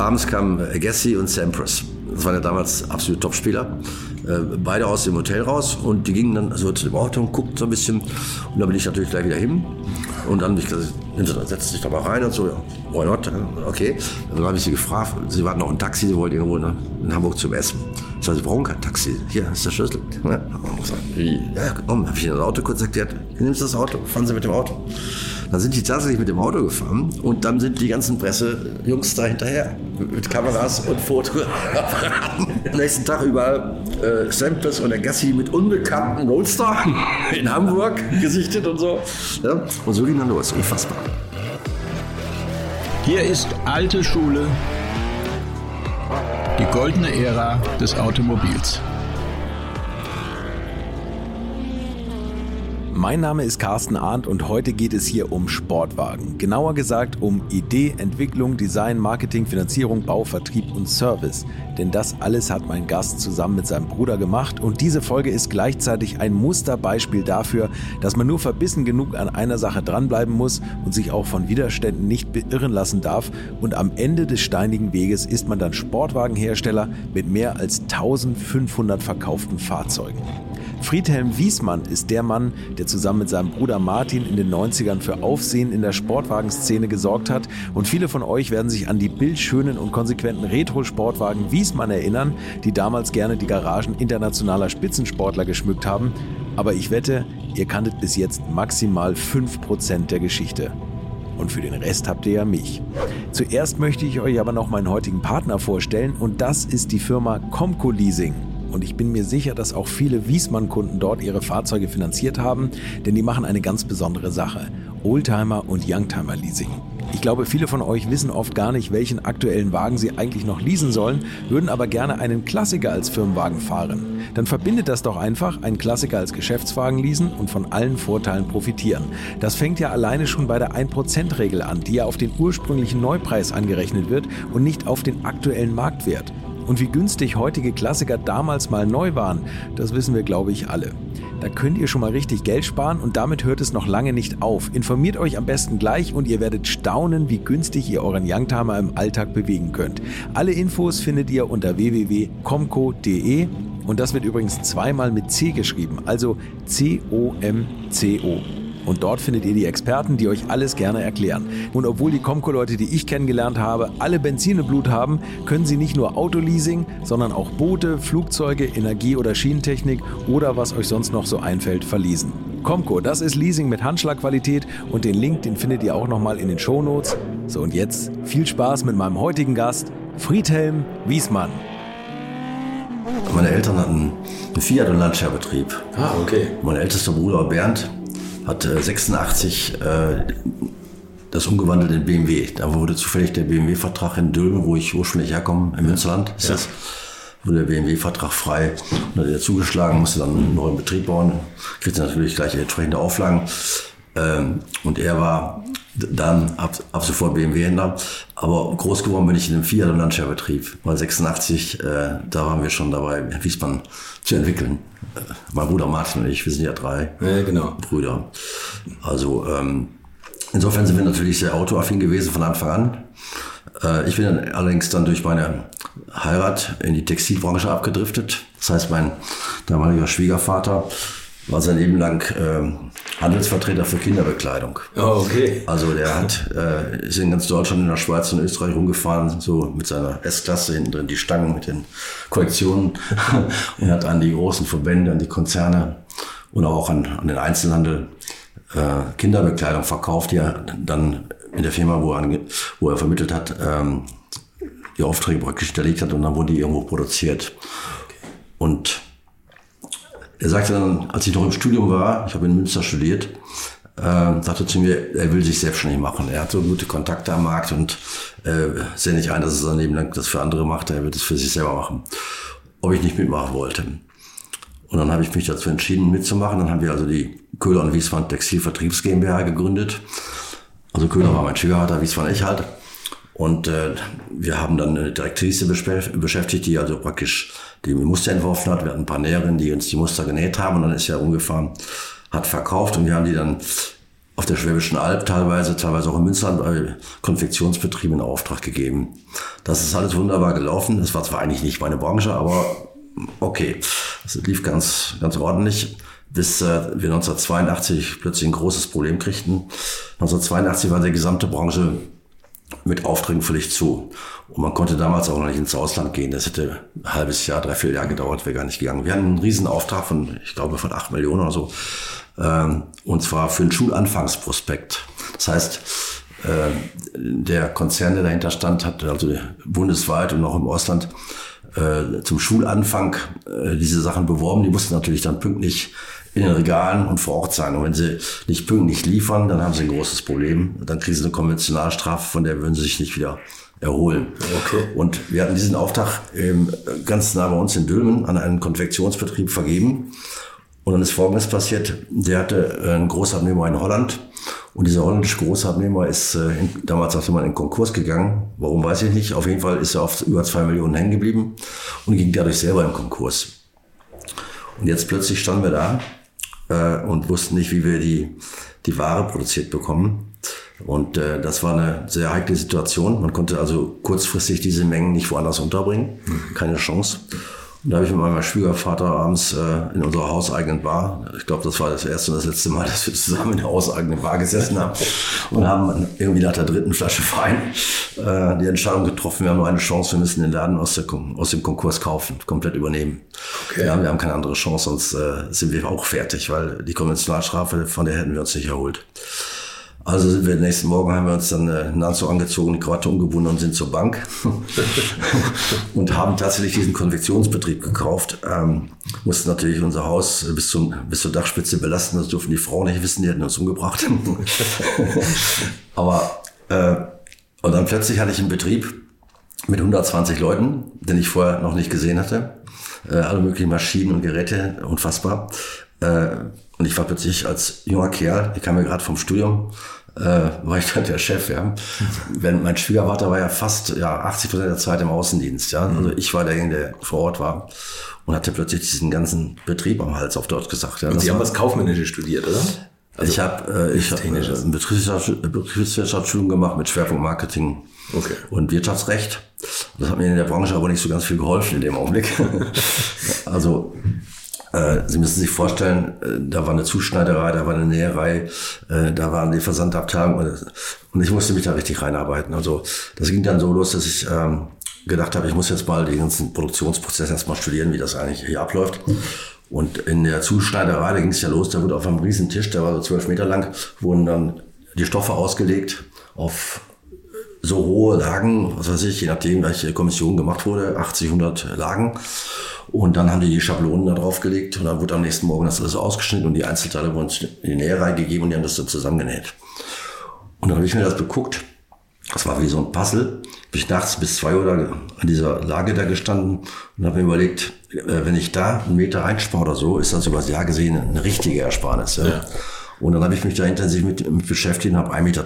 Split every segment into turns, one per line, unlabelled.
abends kamen Agassi und Sampras. Das waren ja damals absolute Topspieler. Äh, beide aus dem Hotel raus und die gingen dann so zu dem Auto und guckten so ein bisschen. Und dann bin ich natürlich gleich wieder hin. Und dann habe ich gesagt, setz dich doch mal rein und so. Ja, why not? Okay. Dann habe ich sie gefragt, sie warten noch ein Taxi, sie wollten irgendwo in Hamburg zum Essen. Ich sage, sie brauchen kein Taxi. Hier ist der Schlüssel. Ja? Ja, komm, habe ich in das Auto kurz erklärt. Nimmst das Auto, fahren Sie mit dem Auto. Dann sind die tatsächlich mit dem Auto gefahren und dann sind die ganzen Pressejungs da hinterher mit Kameras und Fotoapparaten. Nächsten Tag überall äh, Samples und der Gassi mit unbekannten Roadster in Hamburg gesichtet und so. Ja, und so ging dann los. Unfassbar.
Hier ist alte Schule, die goldene Ära des Automobils.
Mein Name ist Carsten Arndt und heute geht es hier um Sportwagen. Genauer gesagt um Idee, Entwicklung, Design, Marketing, Finanzierung, Bau, Vertrieb und Service. Denn das alles hat mein Gast zusammen mit seinem Bruder gemacht und diese Folge ist gleichzeitig ein Musterbeispiel dafür, dass man nur verbissen genug an einer Sache dranbleiben muss und sich auch von Widerständen nicht beirren lassen darf und am Ende des steinigen Weges ist man dann Sportwagenhersteller mit mehr als 1500 verkauften Fahrzeugen. Friedhelm Wiesmann ist der Mann, der zusammen mit seinem Bruder Martin in den 90ern für Aufsehen in der Sportwagenszene gesorgt hat. Und viele von euch werden sich an die bildschönen und konsequenten Retro-Sportwagen Wiesmann erinnern, die damals gerne die Garagen internationaler Spitzensportler geschmückt haben. Aber ich wette, ihr kanntet bis jetzt maximal 5% der Geschichte. Und für den Rest habt ihr ja mich. Zuerst möchte ich euch aber noch meinen heutigen Partner vorstellen und das ist die Firma Comco Leasing. Und ich bin mir sicher, dass auch viele Wiesmann-Kunden dort ihre Fahrzeuge finanziert haben, denn die machen eine ganz besondere Sache. Oldtimer und Youngtimer Leasing. Ich glaube, viele von euch wissen oft gar nicht, welchen aktuellen Wagen sie eigentlich noch leasen sollen, würden aber gerne einen Klassiker als Firmenwagen fahren. Dann verbindet das doch einfach, einen Klassiker als Geschäftswagen leasen und von allen Vorteilen profitieren. Das fängt ja alleine schon bei der 1%-Regel an, die ja auf den ursprünglichen Neupreis angerechnet wird und nicht auf den aktuellen Marktwert. Und wie günstig heutige Klassiker damals mal neu waren, das wissen wir, glaube ich, alle. Da könnt ihr schon mal richtig Geld sparen und damit hört es noch lange nicht auf. Informiert euch am besten gleich und ihr werdet staunen, wie günstig ihr euren Youngtimer im Alltag bewegen könnt. Alle Infos findet ihr unter www.comco.de und das wird übrigens zweimal mit C geschrieben, also C-O-M-C-O. Und dort findet ihr die Experten, die euch alles gerne erklären. Und obwohl die Comco-Leute, die ich kennengelernt habe, alle Benzin im Blut haben, können sie nicht nur Autoleasing, sondern auch Boote, Flugzeuge, Energie- oder Schienentechnik oder was euch sonst noch so einfällt, verleasen. Comco, das ist Leasing mit Handschlagqualität und den Link, den findet ihr auch nochmal in den Shownotes. So und jetzt viel Spaß mit meinem heutigen Gast, Friedhelm Wiesmann.
Meine Eltern hatten einen Fiat- und Landscheerbetrieb.
Ah, okay.
Mein ältester Bruder Bernd hat 86 äh, äh, das umgewandelt in BMW. Da wurde zufällig der BMW-Vertrag in Dülmen, wo ich ursprünglich herkomme, im Münsterland, ist ja. das, wurde der BMW-Vertrag frei. Und hat er zugeschlagen, musste dann einen neuen Betrieb bauen, kriegte natürlich gleich entsprechende Auflagen. Ähm, und er war dann ab, ab sofort BMW-Händler. Aber groß geworden bin ich in dem Fiat- und Landshare-Betrieb. Weil 86, äh, da waren wir schon dabei, Wiesmann zu entwickeln. Äh, mein Bruder Martin und ich, wir sind ja drei
ja, genau.
Brüder. Also ähm, insofern sind wir natürlich sehr autoaffin gewesen von Anfang an. Äh, ich bin dann allerdings dann durch meine Heirat in die Textilbranche abgedriftet. Das heißt, mein damaliger Schwiegervater war sein Leben lang äh, Handelsvertreter für Kinderbekleidung.
Oh, okay.
Also der hat, äh, ist in ganz Deutschland, in der Schweiz und Österreich rumgefahren, so mit seiner S-Klasse hinten drin, die Stangen mit den Kollektionen und hat an die großen Verbände, an die Konzerne und auch an, an den Einzelhandel äh, Kinderbekleidung verkauft, die er dann in der Firma, wo er, wo er vermittelt hat, ähm, die Aufträge praktisch hinterlegt hat und dann wurden die irgendwo produziert. Okay. Und er sagte dann, als ich noch im Studium war, ich habe in Münster studiert, äh, sagte zu mir, er will sich selbstständig machen. Er hat so gute Kontakte am Markt und äh, sehe nicht ein, dass er sein Leben lang das für andere macht. Er wird es für sich selber machen. Ob ich nicht mitmachen wollte. Und dann habe ich mich dazu entschieden, mitzumachen. Dann haben wir also die Köhler und Wiesmann Textilvertriebs GmbH gegründet. Also Köhler war mein Schwiegervater, Wiesmann ich halt. Und äh, wir haben dann eine Direktrice beschäftigt, die also praktisch die Muster entworfen hat. Wir hatten ein paar Näherinnen, die uns die Muster genäht haben und dann ist ja ungefähr, hat verkauft und wir haben die dann auf der Schwäbischen Alb teilweise, teilweise auch in Münsterland bei Konfektionsbetrieben in Auftrag gegeben. Das ist alles wunderbar gelaufen. Das war zwar eigentlich nicht meine Branche, aber okay, es lief ganz, ganz ordentlich bis äh, wir 1982 plötzlich ein großes Problem kriegten. 1982 war die gesamte Branche mit Aufträgen völlig zu. Und man konnte damals auch noch nicht ins Ausland gehen. Das hätte ein halbes Jahr, drei, vier Jahre gedauert, wäre gar nicht gegangen. Wir hatten einen riesen Auftrag von, ich glaube, von acht Millionen oder so. Ähm, und zwar für einen Schulanfangsprospekt. Das heißt, äh, der Konzern, der dahinter stand, hat also bundesweit und auch im Ausland äh, zum Schulanfang äh, diese Sachen beworben. Die mussten natürlich dann pünktlich in den Regalen und vor Ort sein. Und wenn sie nicht pünktlich liefern, dann haben sie ein großes Problem. Dann kriegen sie eine Konventionalstrafe, von der würden sie sich nicht wieder erholen. Okay. Und wir hatten diesen Auftrag ähm, ganz nah bei uns in Dülmen an einen Konfektionsbetrieb vergeben. Und dann ist Folgendes passiert. Der hatte einen Großabnehmer in Holland. Und dieser holländische Großabnehmer ist äh, in, damals sagte man in Konkurs gegangen. Warum weiß ich nicht. Auf jeden Fall ist er auf über zwei Millionen hängen geblieben und ging dadurch selber in Konkurs. Und jetzt plötzlich standen wir da äh, und wussten nicht, wie wir die, die Ware produziert bekommen. Und äh, das war eine sehr heikle Situation. Man konnte also kurzfristig diese Mengen nicht woanders unterbringen. Keine Chance. Und da habe ich mit meinem Schwiegervater abends äh, in unserer hauseigenen Bar, ich glaube, das war das erste und das letzte Mal, dass wir zusammen in der hauseigenen Bar gesessen haben und haben irgendwie nach der dritten Flasche Wein äh, die Entscheidung getroffen, wir haben nur eine Chance, wir müssen den Laden aus, der, aus dem Konkurs kaufen, komplett übernehmen. Okay. Ja, wir haben keine andere Chance, sonst äh, sind wir auch fertig, weil die Konventionalstrafe, von der hätten wir uns nicht erholt. Also sind wir nächsten Morgen haben wir uns dann äh, Anzug angezogen, die Krawatte umgebunden und sind zur Bank und haben tatsächlich diesen Konfektionsbetrieb gekauft. Ähm, mussten natürlich unser Haus bis, zum, bis zur Dachspitze belasten, das durften die Frauen nicht wissen, die hätten uns umgebracht. Aber äh, und dann plötzlich hatte ich einen Betrieb mit 120 Leuten, den ich vorher noch nicht gesehen hatte. Äh, alle möglichen Maschinen und Geräte, unfassbar. Äh, und ich war plötzlich als junger Kerl, ich kam ja gerade vom Studium, äh, war ich dann der Chef, ja. Wenn mein Schwiegervater war ja fast ja, 80 Prozent der Zeit im Außendienst, ja. Also ich war derjenige, der vor Ort war und hatte plötzlich diesen ganzen Betrieb am Hals auf Deutsch gesagt.
Ja. Und Sie haben was Kaufmännisches studiert, oder?
Also ich habe äh, ich hab, äh, eine Betriebswirtschaftsschulung gemacht mit Schwerpunkt Marketing okay. und Wirtschaftsrecht. Das hat mir in der Branche aber nicht so ganz viel geholfen in dem Augenblick. also äh, Sie müssen sich vorstellen, äh, da war eine Zuschneiderei, da war eine Näherei, äh, da waren die Versandabteilungen und ich musste mich da richtig reinarbeiten. Also das ging dann so los, dass ich ähm, gedacht habe, ich muss jetzt mal den ganzen Produktionsprozess erstmal studieren, wie das eigentlich hier abläuft. Und in der Zuschneiderei, da ging es ja los, da wurde auf einem riesen Tisch, der war so zwölf Meter lang, wurden dann die Stoffe ausgelegt auf so hohe Lagen, was weiß ich, je nachdem, welche Kommission gemacht wurde, 80, 100 Lagen. Und dann haben die die Schablonen da drauf gelegt und dann wurde am nächsten Morgen das alles ausgeschnitten und die Einzelteile wurden in die Näherei gegeben und die haben das dann zusammengenäht. Und dann habe ich mir das beguckt. Das war wie so ein Puzzle. Bin ich nachts bis zwei Uhr an dieser Lage da gestanden und habe mir überlegt, äh, wenn ich da einen Meter einspare oder so, ist das über das Jahr gesehen eine richtige Ersparnis. Ja. ja. Und dann habe ich mich da intensiv mit, mit beschäftigt und habe 1,30 Meter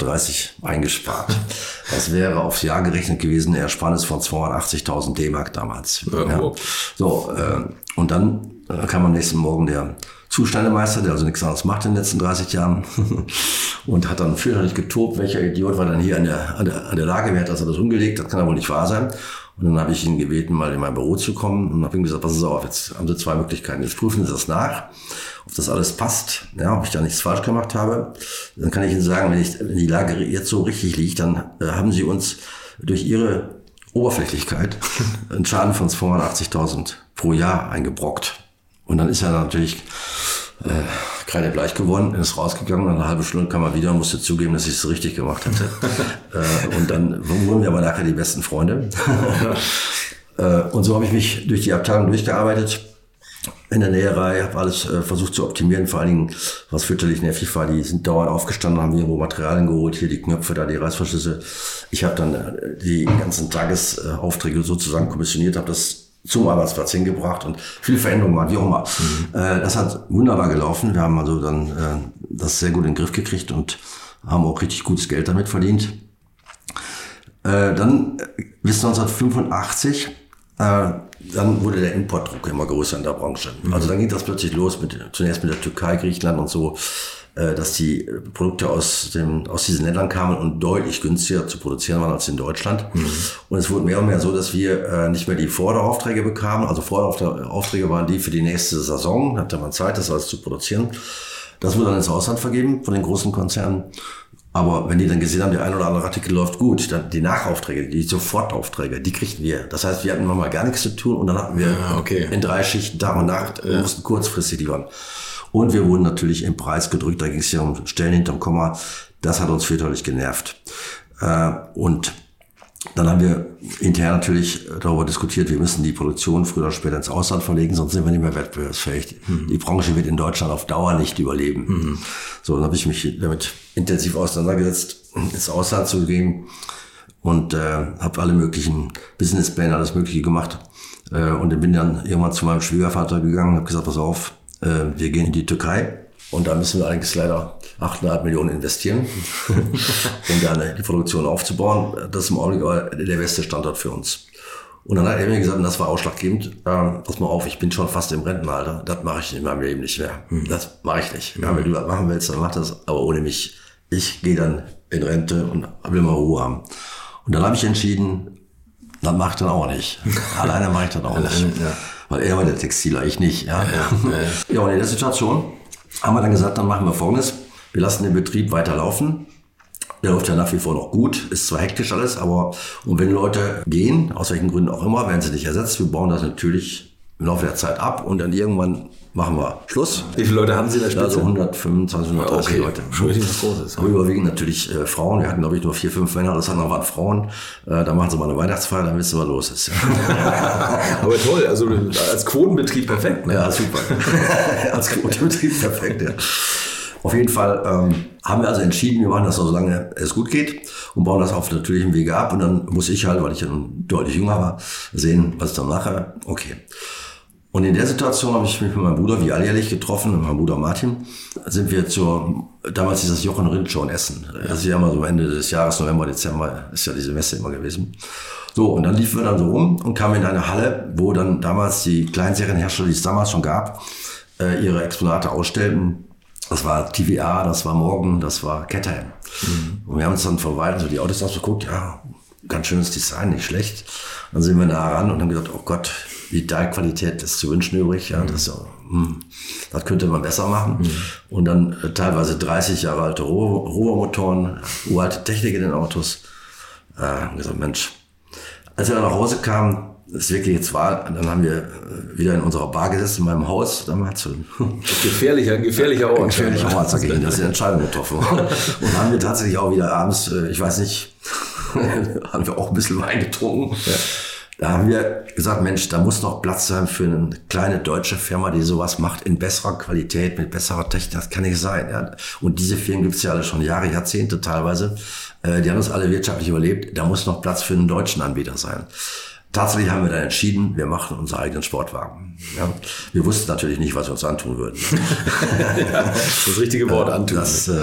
eingespart. Das wäre aufs Jahr gerechnet gewesen eine Ersparnis von 280.000 D-Mark damals. Ja, ja. So, äh, und dann äh, kam am nächsten Morgen der Zustandemeister, der also nichts anderes macht in den letzten 30 Jahren und hat dann fürchterlich getobt, welcher Idiot war dann hier an der, an der, an der Lage, wer hat das alles umgelegt, das kann aber wohl nicht wahr sein. Und dann habe ich ihn gebeten, mal in mein Büro zu kommen und habe ihm gesagt, passen Sie auf, jetzt haben Sie zwei Möglichkeiten. Jetzt prüfen Sie das nach, ob das alles passt, ja, ob ich da nichts falsch gemacht habe. Dann kann ich Ihnen sagen, wenn, ich, wenn die Lage jetzt so richtig liegt, dann äh, haben Sie uns durch Ihre Oberflächlichkeit einen Schaden von 280.000 pro Jahr eingebrockt. Und dann ist er natürlich äh, keine bleich geworden, ist rausgegangen, nach einer halben Stunde kam er wieder und musste zugeben, dass ich es richtig gemacht hatte. äh, und dann wurden wir aber nachher die besten Freunde. äh, und so habe ich mich durch die Abteilung durchgearbeitet. In der Näherei, habe alles äh, versucht zu optimieren, vor allen Dingen, was fürchterlich nervig war, die sind dauernd aufgestanden, haben irgendwo Materialien geholt, hier die Knöpfe, da die Reißverschlüsse. Ich habe dann äh, die ganzen Tagesaufträge sozusagen kommissioniert, habe das zum Arbeitsplatz hingebracht und viel Veränderungen waren, wie auch immer. Mhm. Äh, das hat wunderbar gelaufen. Wir haben also dann äh, das sehr gut in den Griff gekriegt und haben auch richtig gutes Geld damit verdient. Äh, dann bis 1985, äh, dann wurde der Importdruck immer größer in der Branche. Mhm. Also dann ging das plötzlich los mit zunächst mit der Türkei, Griechenland und so. äh, dass die Produkte aus, dem, aus diesen Ländern kamen und deutlich günstiger zu produzieren waren als in Deutschland. Mhm. Und es wurde mehr und mehr so, dass wir äh, nicht mehr die Vorderaufträge bekamen. Also Vorderaufträge waren die für die nächste Saison, hatte man Zeit, das alles zu produzieren. Das wurde dann ins Ausland vergeben von den großen Konzernen. Aber wenn die dann gesehen haben, der ein oder andere Artikel läuft gut, dann die Nachaufträge, die Sofortaufträge, die kriegten wir. Das heißt, wir hatten nochmal gar nichts zu tun und dann hatten wir ah, okay. in drei Schichten Tag und Nacht, ja. mussten kurzfristig liefern. Und wir wurden natürlich im Preis gedrückt, da ging es ja um Stellen hinterm Komma. Das hat uns fürchterlich genervt. Äh, und dann haben wir intern natürlich darüber diskutiert, wir müssen die Produktion früher oder später ins Ausland verlegen, sonst sind wir nicht mehr wettbewerbsfähig. Mhm. Die Branche wird in Deutschland auf Dauer nicht überleben. Mhm. So, dann habe ich mich damit intensiv auseinandergesetzt, ins Ausland zu gehen und äh, habe alle möglichen Businesspläne, alles Mögliche gemacht. Äh, und dann bin dann irgendwann zu meinem Schwiegervater gegangen und habe gesagt, pass auf, äh, wir gehen in die Türkei und da müssen wir allerdings leider 8,5 Millionen investieren, um dann die Produktion aufzubauen. Das ist im Augenblick der beste Standort für uns. Und dann hat er mir gesagt, und das war ausschlaggebend, ähm, pass mal auf, ich bin schon fast im Rentenalter, das mache ich in meinem Leben nicht mehr. Hm. Das mache ich nicht. Ja, wenn du das machen willst, dann mach das, aber ohne mich. Ich gehe dann in Rente und will mal Ruhe haben. Und dann habe ich entschieden, das mache ich dann auch nicht. Alleine mache ich das auch nicht. Ja. Weil er war der Textiler, ich nicht. Ja, ja, ja. ja und in der Situation haben wir dann gesagt, dann machen wir Folgendes. Wir lassen den Betrieb weiterlaufen. Der läuft ja nach wie vor noch gut, ist zwar hektisch alles, aber und wenn Leute gehen, aus welchen Gründen auch immer, werden sie nicht ersetzt. Wir bauen das natürlich im Laufe der Zeit ab und dann irgendwann machen wir Schluss.
Wie viele Leute haben Sie da
Spitze? Also 125, 130 okay. Leute.
Schon richtig was Großes.
Aber überwiegend natürlich äh, Frauen. Wir hatten, glaube ich, nur vier, fünf Männer. Das andere waren Frauen. Äh, da machen sie mal eine Weihnachtsfeier, dann wissen wir, was los ist.
Aber toll. Also als Quotenbetrieb perfekt.
Ne? Ja, super. als Quotenbetrieb perfekt, ja. Auf jeden Fall ähm, haben wir also entschieden, wir machen das so lange es gut geht und bauen das auf natürlichem Wege ab. Und dann muss ich halt, weil ich ja deutlich jünger war, sehen, was ich dann mache. Okay. Und in der Situation habe ich mich mit meinem Bruder wie alljährlich getroffen, mit meinem Bruder Martin, sind wir zur, damals dieses Jochen Rind Show in Essen. Das ist ja immer so Ende des Jahres, November, Dezember, ist ja diese Messe immer gewesen. So, und dann liefen wir dann so rum und kamen in eine Halle, wo dann damals die Kleinserienhersteller, die es damals schon gab, äh, ihre Exponate ausstellten. Das war TVA, das war Morgan, das war Caterham. Mhm. Und wir haben uns dann von Weitem so die Autos ausgeguckt, ja, ganz schönes Design, nicht schlecht. Dann sind wir nah ran und haben gesagt, oh Gott, die Teilqualität ist zu wünschen übrig. Ja, das, hm, das könnte man besser machen. Mhm. Und dann äh, teilweise 30 Jahre alte Rohrmotoren, uralte Technik in den Autos. Äh, gesagt, Mensch, als wir dann nach Hause kamen, das wirklich jetzt war, dann haben wir äh, wieder in unserer Bar gesessen, in meinem Haus, damals.
Gefährlicher, gefährlicher Ort.
Gefährlicher Ort, sag ich Ihnen, das ist eine Entscheidung getroffen. Und haben wir tatsächlich auch wieder abends, äh, ich weiß nicht, haben wir auch ein bisschen Wein getrunken. Ja. Da haben wir gesagt, Mensch, da muss noch Platz sein für eine kleine deutsche Firma, die sowas macht in besserer Qualität, mit besserer Technik. Das kann nicht sein. Ja. Und diese Firmen gibt es ja alle schon Jahre, Jahrzehnte teilweise. Äh, die haben das alle wirtschaftlich überlebt. Da muss noch Platz für einen deutschen Anbieter sein. Tatsächlich haben wir dann entschieden, wir machen unseren eigenen Sportwagen. Ja. Wir wussten natürlich nicht, was wir uns antun würden.
ja, das richtige Wort antun.
Das äh,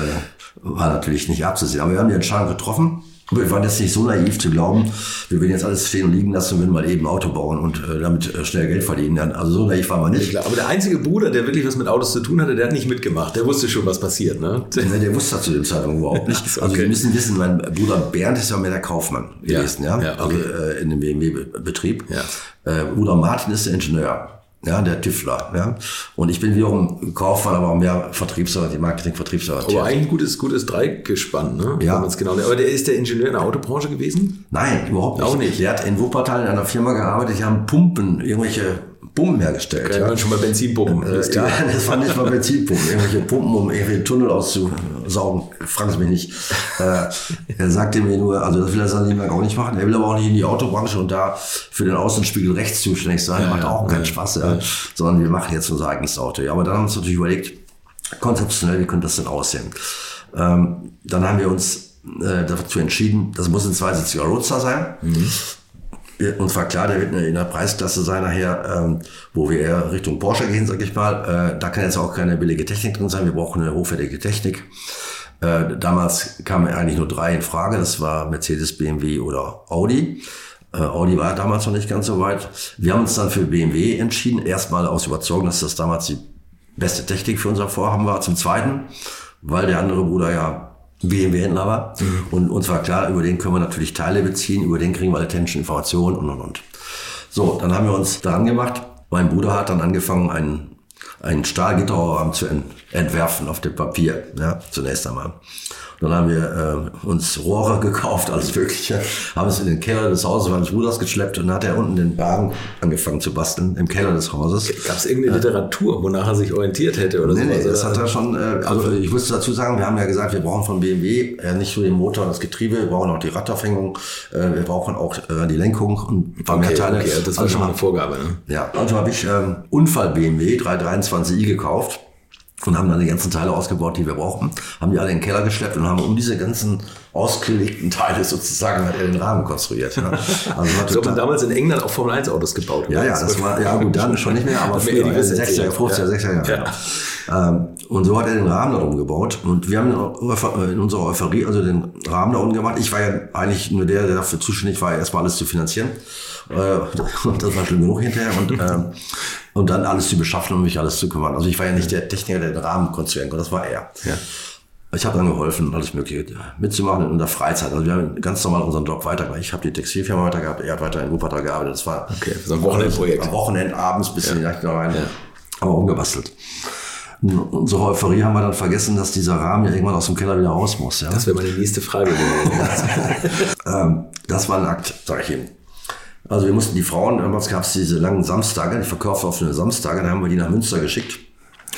war natürlich nicht abzusehen. Aber wir haben die Entscheidung getroffen wir waren jetzt nicht so naiv zu glauben, wir würden jetzt alles stehen und liegen lassen und würden mal eben Auto bauen und äh, damit äh, schnell Geld verdienen. Also so naiv waren wir nicht.
Ja, aber der einzige Bruder, der wirklich was mit Autos zu tun hatte, der hat nicht mitgemacht. Der wusste schon, was passiert. Ne?
Nee, der wusste das zu dem Zeitpunkt überhaupt nicht. Also okay. wir müssen wissen, mein Bruder Bernd ist ja mehr der Kaufmann gewesen, ja, ja? ja okay. also äh, in dem BMW-Betrieb. Ja. Äh, Bruder Martin ist der Ingenieur ja, der Tüffler. Ja. Und ich bin wiederum Kaufmann, aber auch mehr Vertriebsleiter, Marketing-Vertriebsleiter.
Aber eigentlich ein gutes, gutes Dreieckgespann, ne? Ja. Genau. Aber der ist der Ingenieur in der Autobranche gewesen?
Nein, überhaupt nicht. Auch nicht. Der hat in Wuppertal in einer Firma gearbeitet, die haben Pumpen, irgendwelche Pumpen hergestellt.
Ja. schon mal Benzinpumpen.
Äh, ja, das fand ich mal Benzinpumpen. Irgendwelche Pumpen, um irgendwelche Tunnel auszusaugen. Fragen Sie mich nicht. Äh, er sagte mir nur, also das will er Leben auch nicht machen. Er will aber auch nicht in die Autobranche und da für den Außenspiegel rechts zuständig sein. Ja, Macht auch keinen Spaß. Sondern wir machen jetzt unser eigenes Auto. Ja, aber dann haben wir uns natürlich überlegt, konzeptionell, wie könnte das denn aussehen? Ähm, dann haben wir uns äh, dazu entschieden, das muss ein zweisitziger Roadster sein. Mhm uns war klar, der wird in der Preisklasse sein nachher, ähm, wo wir eher Richtung Porsche gehen, sag ich mal. Äh, da kann jetzt auch keine billige Technik drin sein. Wir brauchen eine hochwertige Technik. Äh, damals kamen eigentlich nur drei in Frage. Das war Mercedes, BMW oder Audi. Äh, Audi war damals noch nicht ganz so weit. Wir haben uns dann für BMW entschieden. Erstmal aus Überzeugung, dass das damals die beste Technik für unser Vorhaben war. Zum Zweiten weil der andere Bruder ja BMW-Händler war. Mhm. Und uns war klar, über den können wir natürlich Teile beziehen, über den kriegen wir Attention, Informationen und, und, und. So, dann haben wir uns daran gemacht. Mein Bruder hat dann angefangen, einen, einen Stahlgitterrahmen zu entwerfen auf dem Papier, ja, zunächst einmal. Dann haben wir äh, uns Rohre gekauft, alles Mögliche, haben es in den Keller des Hauses meines Bruders geschleppt und dann hat er unten den Wagen angefangen zu basteln im Keller des Hauses.
Gab es irgendeine äh, Literatur, wonach er sich orientiert hätte oder
nee,
sowas?
Nee, das hat er schon, äh, also ich muss dazu sagen, wir haben ja gesagt, wir brauchen von BMW äh, nicht nur den Motor und das Getriebe, wir brauchen auch die Radaufhängung, äh, wir brauchen auch äh, die Lenkung und ein paar
okay,
mehr Teile.
Okay, das war also, schon mal eine Vorgabe, ne?
Ja, also habe ich ähm, Unfall BMW 323i gekauft und haben dann die ganzen Teile ausgebaut, die wir brauchen, haben die alle in den Keller geschleppt und haben um diese ganzen ausgelegten Teile sozusagen hat er den Rahmen konstruiert. Ja.
Also so hat man damals in England auch Formel 1 Autos gebaut.
Ja, ja, das war, ja gut, dann schon nicht mehr, aber früher,
die
60er, 50er, 60er Jahre. Ja. Ähm, und so hat er den Rahmen darum gebaut und wir haben in unserer Euphorie also den Rahmen da unten gemacht. Ich war ja eigentlich nur der, der dafür zuständig war, erstmal alles zu finanzieren. Äh, das war schlimm genug hinterher und ähm, und dann alles zu beschaffen und mich alles zu kümmern. Also ich war ja nicht der Techniker, der den Rahmen konstruieren konnte, das war er. Ja. Ich habe dann geholfen, alles Mögliche mitzumachen in der Freizeit. Also wir haben ganz normal unseren Job weitergemacht. Ich habe die Textilfirma weitergehabt, er hat weiter in Wuppertal gearbeitet. Das war
okay, so ein Wochenendprojekt.
Am Wochenend abends bis ja. in die Nacht rein. Ja. Aber umgebastelt. Unsere Euphorie haben wir dann vergessen, dass dieser Rahmen ja irgendwann aus dem Keller wieder raus muss. Ja?
Das wäre meine nächste Frage gewesen.
ähm, das war ein Akt, sag ich Ihnen. Also wir mussten die Frauen, damals gab es diese langen Samstage, die verkaufen auf eine Samstage, dann haben wir die nach Münster geschickt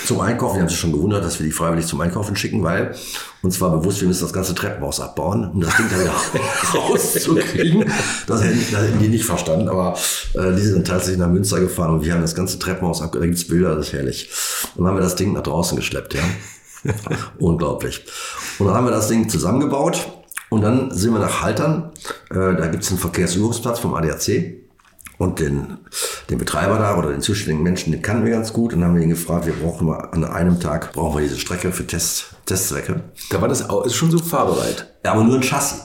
zum Einkaufen. Die haben sich schon gewundert, dass wir die freiwillig zum Einkaufen schicken, weil uns war bewusst, wir müssen das ganze Treppenhaus abbauen, um das Ding dann wieder rauszukriegen. Das hätten, das hätten die nicht verstanden, aber äh, die sind tatsächlich nach Münster gefahren und wir haben das ganze Treppenhaus abgebaut. Da gibt's Bilder, das ist herrlich. Und dann haben wir das Ding nach draußen geschleppt, ja. Unglaublich. Und dann haben wir das Ding zusammengebaut und dann sind wir nach Haltern. Äh, da gibt es einen Verkehrsübungsplatz vom ADAC. Und den, den Betreiber da oder den zuständigen Menschen, den kannten wir ganz gut und haben ihn gefragt, wir brauchen mal an einem Tag, brauchen wir diese Strecke für Test, Testzwecke.
Da war das auch, ist schon so fahrbereit.
Ja, aber nur ein Chassis.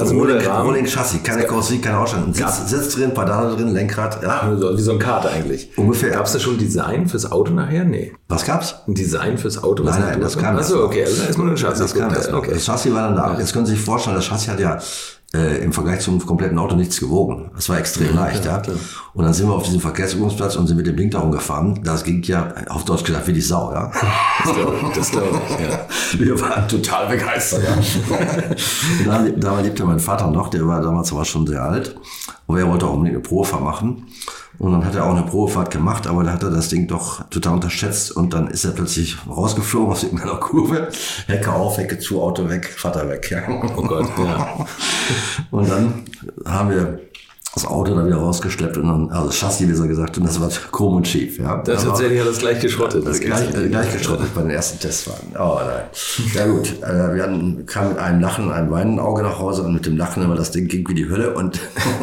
Also nur Rolling, Rolling Chassis, keine Karosserie, keine Ausstattung. Sitz, Sitz drin, Pedale drin, Lenkrad.
Ja. Wie so ein Kart eigentlich.
Ungefähr.
Gab es da schon Design fürs Auto nachher? Nee.
Was gab's?
Ein Design fürs Auto?
Nein, nein, das kam
Achso, okay. Also erstmal nur ein Chassis.
Das, kam das, okay. das Chassis war dann da. Jetzt können Sie sich vorstellen, das Chassis hat ja äh, im Vergleich zum kompletten Auto nichts gewogen. Das war extrem ja, leicht. Klar, ja. Und dann sind wir auf diesem Verkehrsübungsplatz und sind mit dem Ding darum gefahren. Das ging ja auf Deutsch gesagt wie die Sau. Ja?
Das glaube ich. Das glaub ich ja.
Wir waren total begeistert. Ja. und da, da lebte mein Vater noch, der war damals aber schon sehr alt. Aber er wollte auch unbedingt eine Probefahrt machen. Und dann hat er auch eine Probefahrt gemacht, aber da hat er das Ding doch total unterschätzt und dann ist er plötzlich rausgeflogen aus irgendeiner Kurve. Hecke auf, Hecke zu, Auto weg, Vater weg. Ja.
Oh Gott, ja.
und dann haben wir das Auto dann wieder rausgeschleppt und dann, also das Chassis, wie gesagt, und das war krumm und schief. Ja.
Das hat tatsächlich das gleich geschrottet.
Das, gleich, äh, gleich geschrottet bei den ersten Testfahrten. Oh nein. Ja gut, äh, wir hatten, kamen mit einem Lachen, einem weinenden Auge nach Hause und mit dem Lachen immer das Ding ging wie die Hölle und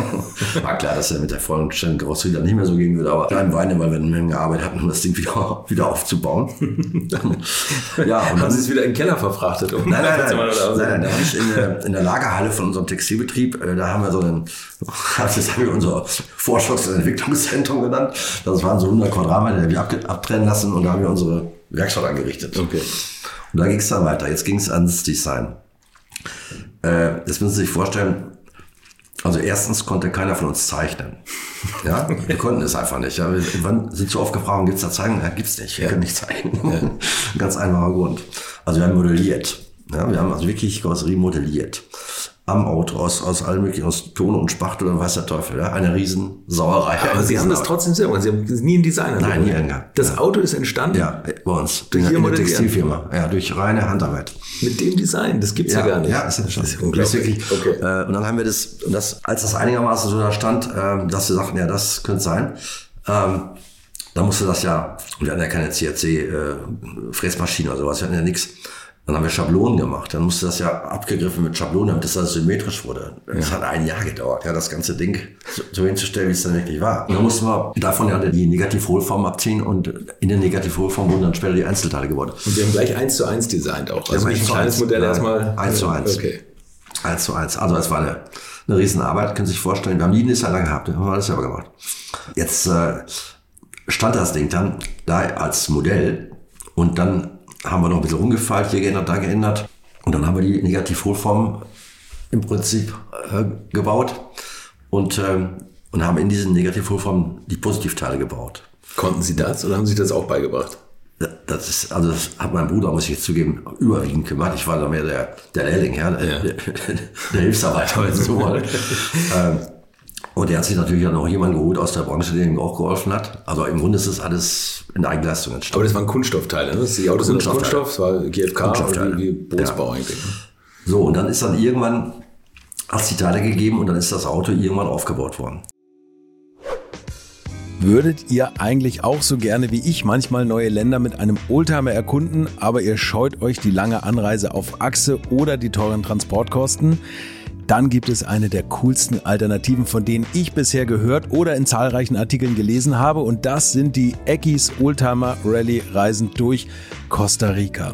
war klar, dass er mit der vollen Karosserie dann nicht mehr so gehen würde, aber einem weinen, weil wir eine Menge Arbeit hatten, um das Ding wieder, wieder aufzubauen.
ja, und dann haben Sie es wieder in den Keller verfrachtet?
Um nein, nein, nein, nein, nein, da habe ich in der, in der Lagerhalle von unserem Textilbetrieb, äh, da haben wir so einen das haben wir unser Forschungs- und Entwicklungszentrum genannt. Das waren so 100 Quadratmeter, die wir abtrennen lassen und da haben wir unsere Werkstatt angerichtet.
Okay.
Und da ging es dann weiter. Jetzt ging es ans Design. Äh, jetzt müssen Sie sich vorstellen, also erstens konnte keiner von uns zeichnen. Ja, wir konnten es einfach nicht. Ja, wir, sind so oft gefragt, gibt es da Zeichen? Ja, gibt's nicht. Wir ja. können nicht zeichnen. Ja. Ganz einfacher Grund. Also wir haben modelliert. Ja, wir haben also wirklich Karosserie modelliert am Auto aus, aus allem möglichen, aus Ton und Spachtel und weiß der Teufel. Ja? Eine Riesensauerei.
Aber Sie haben das trotzdem selber. Sie haben nie einen Designer.
Nein, nie einen gehabt.
Das Auto ist entstanden?
Ja, bei uns. Durch der Textilfirma. Ja, durch reine Handarbeit.
Mit dem Design? Das gibt's ja, ja gar nicht.
Ja, ist ja schon. Das ist unglaublich. Das ist wirklich, okay. äh, und dann haben wir das, das, als das einigermaßen so da stand, äh, dass wir sagten, ja, das könnte sein, ähm, da musste das ja, wir hatten ja keine CRC-Fräsmaschine äh, oder sowas, wir hatten ja nichts. Dann haben wir Schablonen gemacht. Dann musste das ja abgegriffen mit Schablonen, damit das symmetrisch wurde. Das ja. hat ein Jahr gedauert, ja, das ganze Ding so, hinzustellen, wie es dann wirklich war. Und dann mussten wir davon ja die Negativholform abziehen und in der Negativholform wurden dann später die Einzelteile geworden.
Und wir haben gleich eins zu eins designt auch. Also ja, nicht ein kleines Modell nein, erstmal.
Eins zu eins.
Okay.
Eins zu eins. Also es war eine, eine Riesenarbeit, können Sie sich vorstellen. Wir haben einen Designer gehabt, wir haben alles selber gemacht. Jetzt äh, stand das Ding dann da als Modell und dann haben wir noch ein bisschen rumgefeilt, hier geändert, da geändert. Und dann haben wir die Negativholform im Prinzip äh, gebaut und, ähm, und haben in diesen Negativholformen die Positivteile gebaut.
Konnten Sie das oder haben Sie das auch beigebracht?
Das ist, also das hat mein Bruder, muss ich jetzt zugeben, überwiegend gemacht. Ich war da mehr der, der Lehrling, ja, der,
Ja.
der, der Hilfsarbeiter, so wollen. ähm, und er hat sich natürlich auch noch jemanden geholt aus der Branche, der ihm auch geholfen hat. Also im Grunde ist es alles in Eigenleistung
Aber
entstanden.
das waren Kunststoffteile, ne? Die Autos sind aus. Kunststoff, es war GFK,
Kunststoffteile.
wie, wie Bootsbau
Ja.
eigentlich. ne?
So, und dann ist dann irgendwann, hat es die Teile gegeben und dann ist das Auto irgendwann aufgebaut worden.
Würdet ihr eigentlich auch so gerne wie ich manchmal neue Länder mit einem Oldtimer erkunden, aber ihr scheut euch die lange Anreise auf Achse oder die teuren Transportkosten? Dann gibt es eine der coolsten Alternativen, von denen ich bisher gehört oder in zahlreichen Artikeln gelesen habe und das sind die Eckis Oldtimer Rally Reisen durch Costa Rica.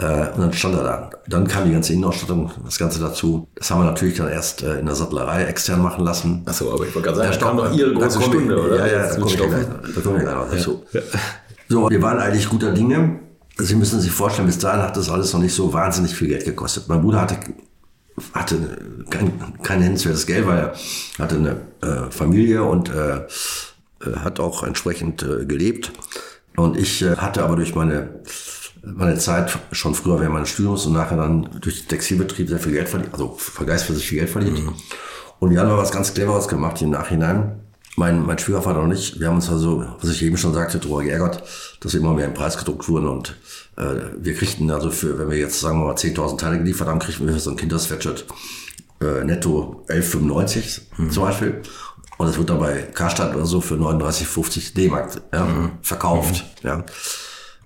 Äh, und dann stand er da. Dann kam die ganze Innenausstattung, das Ganze dazu. Das haben wir natürlich dann erst äh, in der Sattlerei extern machen lassen.
Achso, aber ich wollte gerade sagen, da kam doch Ihre große Stunde, oder?
Ja, ja, da komme ich da gleich noch dazu. So, wir waren eigentlich guter Dinge. Sie müssen sich vorstellen, bis dahin hat das alles noch nicht so wahnsinnig viel Geld gekostet. Mein Bruder hatte, hatte kein, kein nennenswertes Geld, weil er hatte eine äh, Familie und äh, äh, hat auch entsprechend äh, gelebt. Und ich äh, hatte aber durch meine, meine Zeit schon früher während meines Studiums und nachher dann durch den Textilbetrieb sehr viel Geld verdient, also vergleichsweise viel Geld verdient. Und wir haben was ganz Cleveres gemacht im Nachhinein. Mein, mein Schwiegervater und ich, wir haben uns also, was ich eben schon sagte, darüber geärgert, dass wir immer mehr im Preis gedruckt wurden und äh, wir kriegten also für, wenn wir jetzt sagen wir mal 10.000 Teile geliefert haben, kriegten wir für so ein Kindersweatshirt äh, netto 11,95 zum Beispiel. Und es wird dann bei Karstadt oder so für 39,50 D-Mark ja, verkauft. Ja.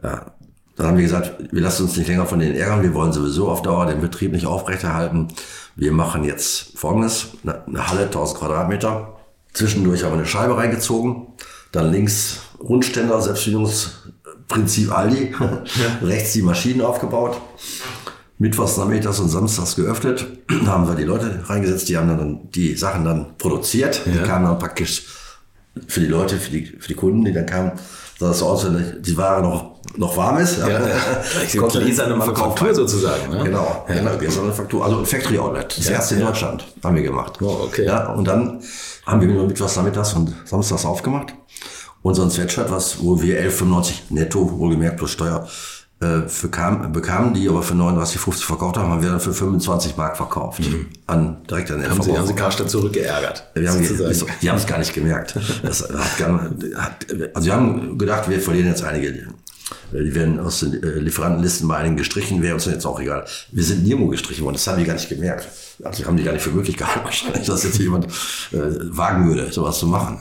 Ja. Dann haben wir gesagt, wir lassen uns nicht länger von denen ärgern, wir wollen sowieso auf Dauer den Betrieb nicht aufrechterhalten. Wir machen jetzt folgendes, eine Halle, 1000 Quadratmeter. Zwischendurch haben wir eine Scheibe reingezogen, dann links Rundständer, Selbstbedienungsprinzip Aldi, rechts die Maschinen aufgebaut, mittwochs, nachmittags und samstags geöffnet, Da haben wir die Leute reingesetzt, die haben dann die Sachen dann produziert, die kamen dann praktisch für die Leute, für die, für die Kunden, die dann kamen, sah das so aus, die Ware noch, noch warm ist.
Ja,
ja.
Konnte gläserne Manufaktur sozusagen, ne?
Genau,
Ja.
genau, gläserne Manufaktur. Also ein Factory Outlet, das
Ja,
erste in
ja.
Deutschland, haben wir gemacht.
Oh, okay.
Ja, und dann haben wir nur mittwochs, nachmittags und samstags aufgemacht. Und so ein Sweatshirt, was, wo wir 11,95 netto, wohlgemerkt plus Steuer, äh, für kam, bekamen, die aber für 39,50 verkauft haben, haben wir dann für 25 Mark verkauft. An, direkt an den
Mhm. Haben Sie, haben Sie. Karstadt zurückgeärgert?
Wir haben, die haben es gar nicht gemerkt. Das hat gar, hat, also wir haben gedacht, wir verlieren jetzt einige. Die werden aus den äh, Lieferantenlisten bei einigen gestrichen, wäre uns jetzt auch egal. Wir sind nirgendwo gestrichen worden, das haben die gar nicht gemerkt. Also haben die gar nicht für möglich gehalten, wahrscheinlich, dass jetzt jemand äh, wagen würde, sowas zu machen.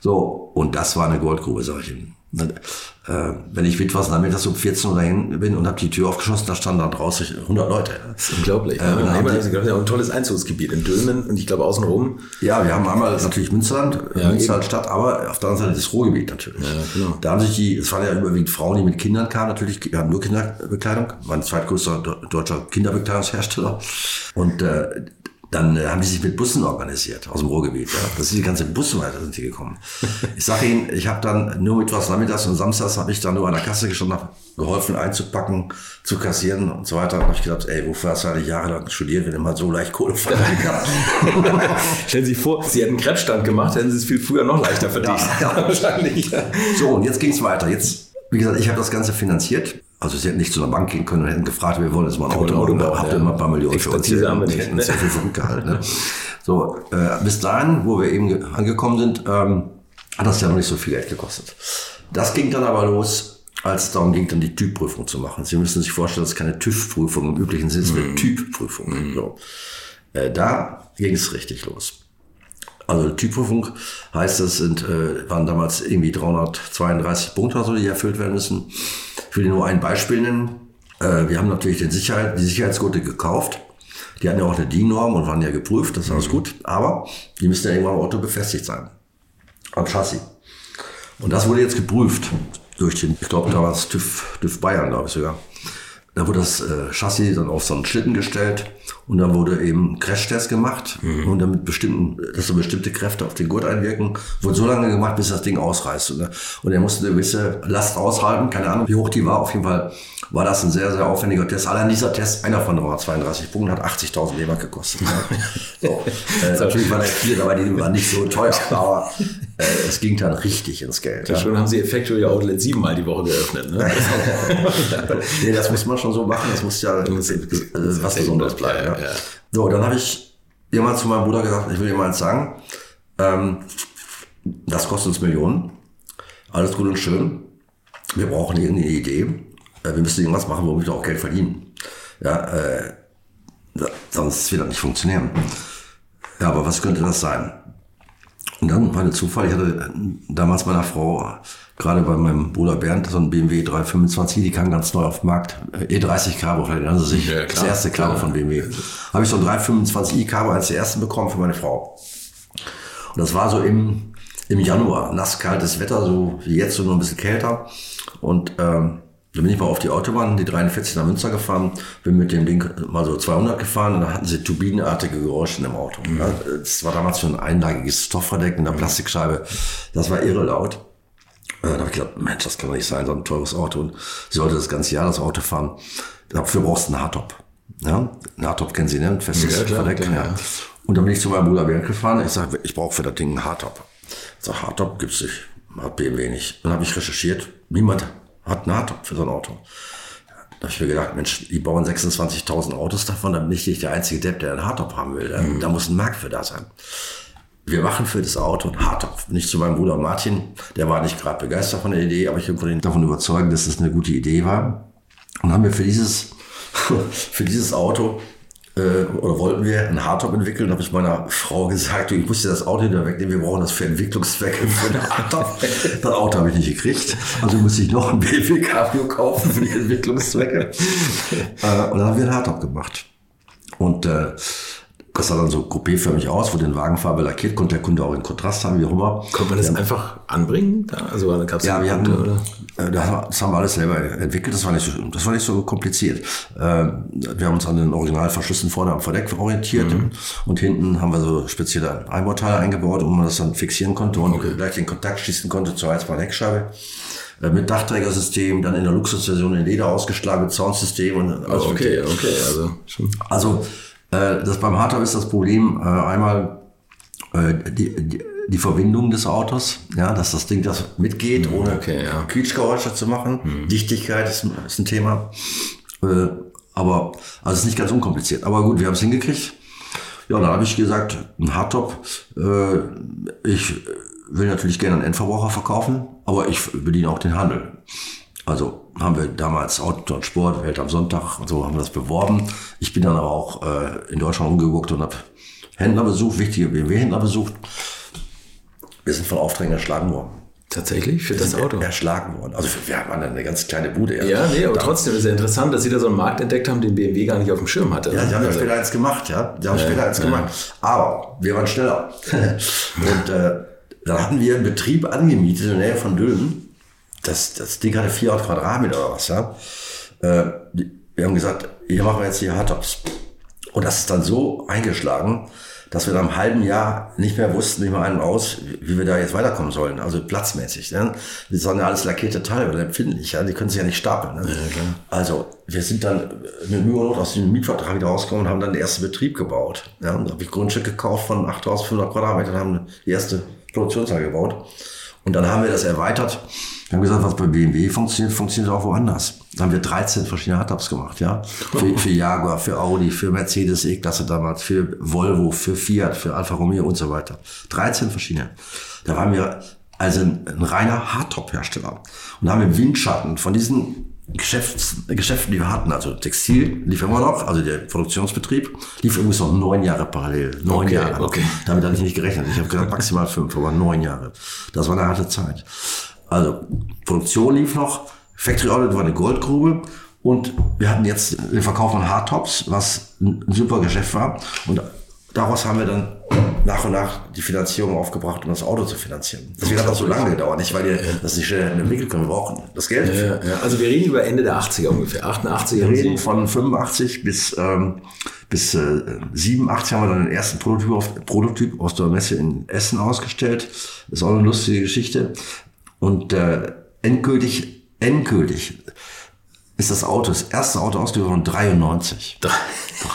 So, und das war eine Goldgrube, sag ich Ihnen. Äh, wenn ich mittwochs nachmittags um 14 Uhr dahin bin und habe die Tür aufgeschossen, da standen da draußen 100 Leute.
Das ist unglaublich.
Äh, dann haben
haben ja ein tolles Einzugsgebiet in Dülmen und ich glaube außenrum.
Ja, wir haben einmal natürlich Münsterland,
Ja,
Münsterland Stadt, aber auf der anderen Seite das Ruhrgebiet natürlich.
Ja, genau.
Da haben sich die, es waren ja überwiegend Frauen, die mit Kindern kamen, natürlich, wir haben nur Kinderbekleidung, war ein zweitgrößter deutscher Kinderbekleidungshersteller. Und äh, dann äh, haben die sich mit Bussen organisiert aus dem Ruhrgebiet. Ja. Das sind die ganze Busweiter sind die gekommen. Ich sage Ihnen, ich habe dann nur mittwochs nachmittags und samstags habe ich dann nur an der Kasse gestanden, habe geholfen einzupacken, zu kassieren und so weiter. Da habe ich gedacht, ey, wofür hast du eigentlich jahrelang studiert, wenn du mal so leicht Kohle verdienen kannst?
Stellen Sie sich vor, Sie hätten einen Krebsstand gemacht, hätten Sie es viel früher noch leichter verdient.
Ja, ja.
wahrscheinlich.
So, und jetzt ging es weiter. Jetzt, wie gesagt, ich habe das Ganze finanziert. Also sie hätten nicht zu einer Bank gehen können und hätten gefragt, wir wollen jetzt mal ein Auto,
Auto
bauen. Habt
ja.
ihr mal ein paar Millionen für uns?
Haben wir nicht, ne?
uns ja für verrückt gehalten. Ne? So, äh, bis dahin, wo wir eben ge- angekommen sind, ähm, hat das ja noch nicht so viel Geld gekostet. Das ging dann aber los, als es darum ging, dann die Typprüfung zu machen. Sie müssen sich vorstellen, das ist keine TÜV-Prüfung im üblichen Sinne, es ist eine Typprüfung. So. Äh, da ging es richtig los. Also Typprüfung heißt, es sind, äh, waren damals irgendwie 332 Punkte oder so, die erfüllt werden müssen. Ich will nur ein Beispiel nennen. Äh, wir haben natürlich den Sicherheit, die Sicherheitsgurte gekauft. Die hatten ja auch eine DIN-Norm und waren ja geprüft, das ist alles gut. Aber die müssen ja irgendwann am Auto befestigt sein. Am Chassis. Und das wurde jetzt geprüft durch den, ich glaube, damals TÜV, TÜV Bayern, glaube ich sogar. Da wurde das äh, Chassis dann auf so einen Schlitten gestellt und dann wurde eben Crashtest gemacht und damit bestimmten, dass so bestimmte Kräfte auf den Gurt einwirken, wurde so lange gemacht, bis das Ding ausreißt. Und, und er musste eine gewisse Last aushalten, keine Ahnung, wie hoch die war. Auf jeden Fall war das ein sehr, sehr aufwendiger Test. Allein dieser Test, einer von 32 Punkten, hat 80.000 Leber gekostet. ne? so, äh, natürlich war der viel, aber die war nicht so teuer. Aber äh, es ging dann richtig ins Geld. Ja.
Schon haben Sie Effectual Outlet siebenmal die Woche geöffnet. Ne?
nee, das muss man schon so machen. Das muss ja
muss-
äh, was Besonderes bleiben. Ja.
Ja.
So, dann habe ich irgendwann zu meinem Bruder gesagt, ich will dir mal eins sagen. Ähm, das kostet uns Millionen. Alles gut und schön. Wir brauchen irgendeine Idee. Äh, wir müssen irgendwas machen, womit wir auch Geld verdienen. Ja, äh, sonst wird das nicht funktionieren. Ja, aber was könnte das sein? Und dann war der Zufall, ich hatte damals meiner Frau, gerade bei meinem Bruder Bernd, so ein BMW 325, die kam ganz neu auf den Markt. Äh, E30 Cabrio, vielleicht erinnern Sie sich,
Ja,
das erste Cabrio von BMW. Habe ich so ein 325i Cabrio als der ersten bekommen für meine Frau. Und das war so im, im Januar, nasskaltes Wetter, so wie jetzt, so nur ein bisschen kälter. Und ähm, dann bin ich mal auf die Autobahn, die 43 nach Münster gefahren, bin mit dem Ding mal so 200 gefahren und da hatten sie turbinenartige Geräusche im Auto. Ja, das war damals so ein einlagiges Stoffverdeck mit einer Plastikscheibe. Das war irre laut. Da habe ich gedacht, Mensch, das kann doch nicht sein, so ein teures Auto. Und sie sollte das ganze Jahr das Auto fahren. Dafür brauchst du einen Hardtop. Ja? Ein Hardtop kennen Sie, ne? Ein festes
Ja, klar,
Verdeck.
klar,
ja.
ja.
Und dann bin ich zu meinem Bruder Bernd gefahren. Ich sage, ich brauche für das Ding einen Hardtop. Ich sage, Hardtop gibt's nicht. Hat BMW nicht. Dann habe ich recherchiert. Niemand hat einen Hardtop für so ein Auto. Da habe ich mir gedacht, Mensch, die bauen 26.000 Autos davon, dann bin ich nicht der einzige Depp, der einen Hardtop haben will. Da, da muss ein Markt für da sein. Wir machen für das Auto einen Hardtop. Nicht zu meinem Bruder Martin, der war nicht gerade begeistert von der Idee, aber ich konnte ihn davon überzeugen, dass es eine gute Idee war. Und haben wir für dieses, für dieses Auto äh, oder wollten wir einen Hardtop entwickeln, habe ich meiner Frau gesagt, ich muss dir das Auto wieder wegnehmen, wir brauchen das für Entwicklungszwecke für einen Hardtop. das Auto habe ich nicht gekriegt, also musste ich noch ein BMW Cabrio kaufen für die Entwicklungszwecke. äh, und dann haben wir einen Hardtop gemacht. Und äh, das sah dann so coupéförmig aus, wurde in Wagenfarbe lackiert, konnte der Kunde auch in Kontrast haben, wie auch immer.
Konnte man das einfach anbringen? Da? Also gab es
Ja, wir hatten,
oder?
äh, das haben wir alles selber entwickelt, das war nicht so, das war nicht so kompliziert. Äh, Wir haben uns an den Originalverschlüssen vorne am Verdeck orientiert und hinten haben wir so spezielle Einbauteile eingebaut, wo man das dann fixieren konnte und gleich den Kontakt schießen konnte zur heizbaren Heckscheibe. Äh, Mit Dachträgersystem, dann in der Luxusversion in Leder ausgeschlagen mit Soundsystem und alles
Oh,
Mögliche.
okay, okay, also schon.
Also das beim Hardtop ist das Problem äh, einmal äh, die, die, die Verbindung des Autos, ja, dass das Ding das mitgeht, ohne
okay, ja.
Quietschgeräusche zu machen. Dichtigkeit ist, ein- ist ein Thema. Äh, aber also es ist nicht ganz unkompliziert. Aber gut, wir haben es hingekriegt. Ja, dann habe ich gesagt, ein Hardtop, äh, ich will natürlich gerne an Endverbraucher verkaufen, aber ich bediene auch den Handel. Also haben wir damals Auto und Sport, Welt am Sonntag und so haben wir das beworben. Ich bin dann aber auch äh, in Deutschland rumgeguckt und habe Händler besucht, wichtige BMW-Händler besucht. Wir sind von Aufträgen erschlagen worden.
Tatsächlich? Für das Auto?
Erschlagen worden. Also wir waren eine ganz kleine Bude.
Ja, nee, aber trotzdem ist ja interessant, dass Sie da so einen Markt entdeckt haben, den BMW gar nicht auf dem Schirm hatte.
Ja, die haben ja
Also-
später eins gemacht, ja. Die haben später eins gemacht. Aber wir waren schneller. Und äh, dann hatten wir einen Betrieb angemietet in der Nähe von Dülmen. Das, das Ding hatte 400 Quadratmeter oder was, ja. Äh, die- wir haben gesagt, hier machen wir jetzt die Hardtops. Und das ist dann so eingeschlagen, dass wir nach einem halben Jahr nicht mehr wussten, nicht mal einen aus, wie wir da jetzt weiterkommen sollen. Also platzmäßig. Ne? Das waren ja alles lackierte Teile, weil empfindlich. Ja? Die können sich ja nicht stapeln. Ne? Also wir sind dann mit Mühe und Not aus dem Mietvertrag wieder rausgekommen und haben dann den ersten Betrieb gebaut. Ja? Da habe ich Grundstück gekauft von 8500 Quadratmetern und haben die erste Produktionshalle gebaut. Und dann haben wir das erweitert. Wir haben gesagt, was bei BMW funktioniert, funktioniert auch woanders. Dann haben wir 13 verschiedene Hardtops gemacht, ja. Für, für Jaguar, für Audi, für Mercedes E-Klasse damals, für Volvo, für Fiat, für Alfa Romeo und so weiter. 13 verschiedene. Da waren wir also ein, ein reiner Hardtop-Hersteller. Und haben im Windschatten von diesen Geschäfts, Geschäften, die wir hatten, also Textil lief immer noch, also der Produktionsbetrieb, lief übrigens noch neun Jahre parallel. Neun
Okay,
Jahre.
okay.
Damit hatte ich nicht gerechnet. Ich habe gesagt maximal fünf, aber neun Jahre. Das war eine harte Zeit. Also Produktion lief noch, Factory Audit war eine Goldgrube und wir hatten jetzt den Verkauf von Hardtops, was ein super Geschäft war. Und daraus haben wir dann nach und nach die Finanzierung aufgebracht, um das Auto zu finanzieren. Deswegen hat das so lange gedauert, nicht weil wir das nicht schnell entwickeln können. Wir brauchen das Geld.
Ja, ja. Also wir reden über Ende der 80er ungefähr. 88
Wir reden von 85 bis, ähm, bis äh, 87 haben wir dann den ersten Prototyp, auf, Prototyp aus der Messe in Essen ausgestellt. Das ist auch eine lustige Geschichte. Und äh, endgültig, endgültig ist das Auto, das erste Auto ausgeliefert von 93.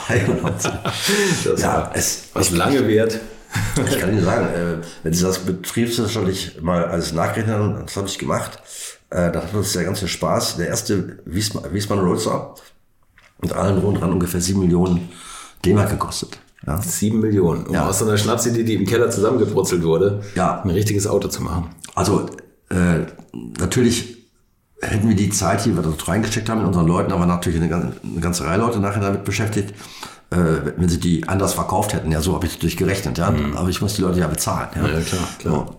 93.
Das
ja,
war
es,
was lange währt.
ich kann Ihnen sagen, äh, wenn Sie das betriebswirtschaftlich mal alles nachrechnen, haben, das habe ich gemacht, äh, da hat uns der ganze Spaß. Der erste Wiesmann, Wiesmann Roadster mit allen dran ungefähr sieben Millionen D-Mark gekostet. Ja.
Sieben Millionen, um
Ja.
aus so einer Schnapsidee, die im Keller zusammengebrutzelt wurde,
Ja.
ein richtiges Auto zu machen.
Also äh, natürlich hätten wir die Zeit, die wir dort reingesteckt haben in unseren Leuten, aber natürlich eine, gan- eine ganze Reihe Leute nachher damit beschäftigt, äh, wenn sie die anders verkauft hätten. Ja, so habe ich natürlich gerechnet. Ja, aber ich muss die Leute ja bezahlen. Ja,
Mhm. Ja, klar, klar.
So.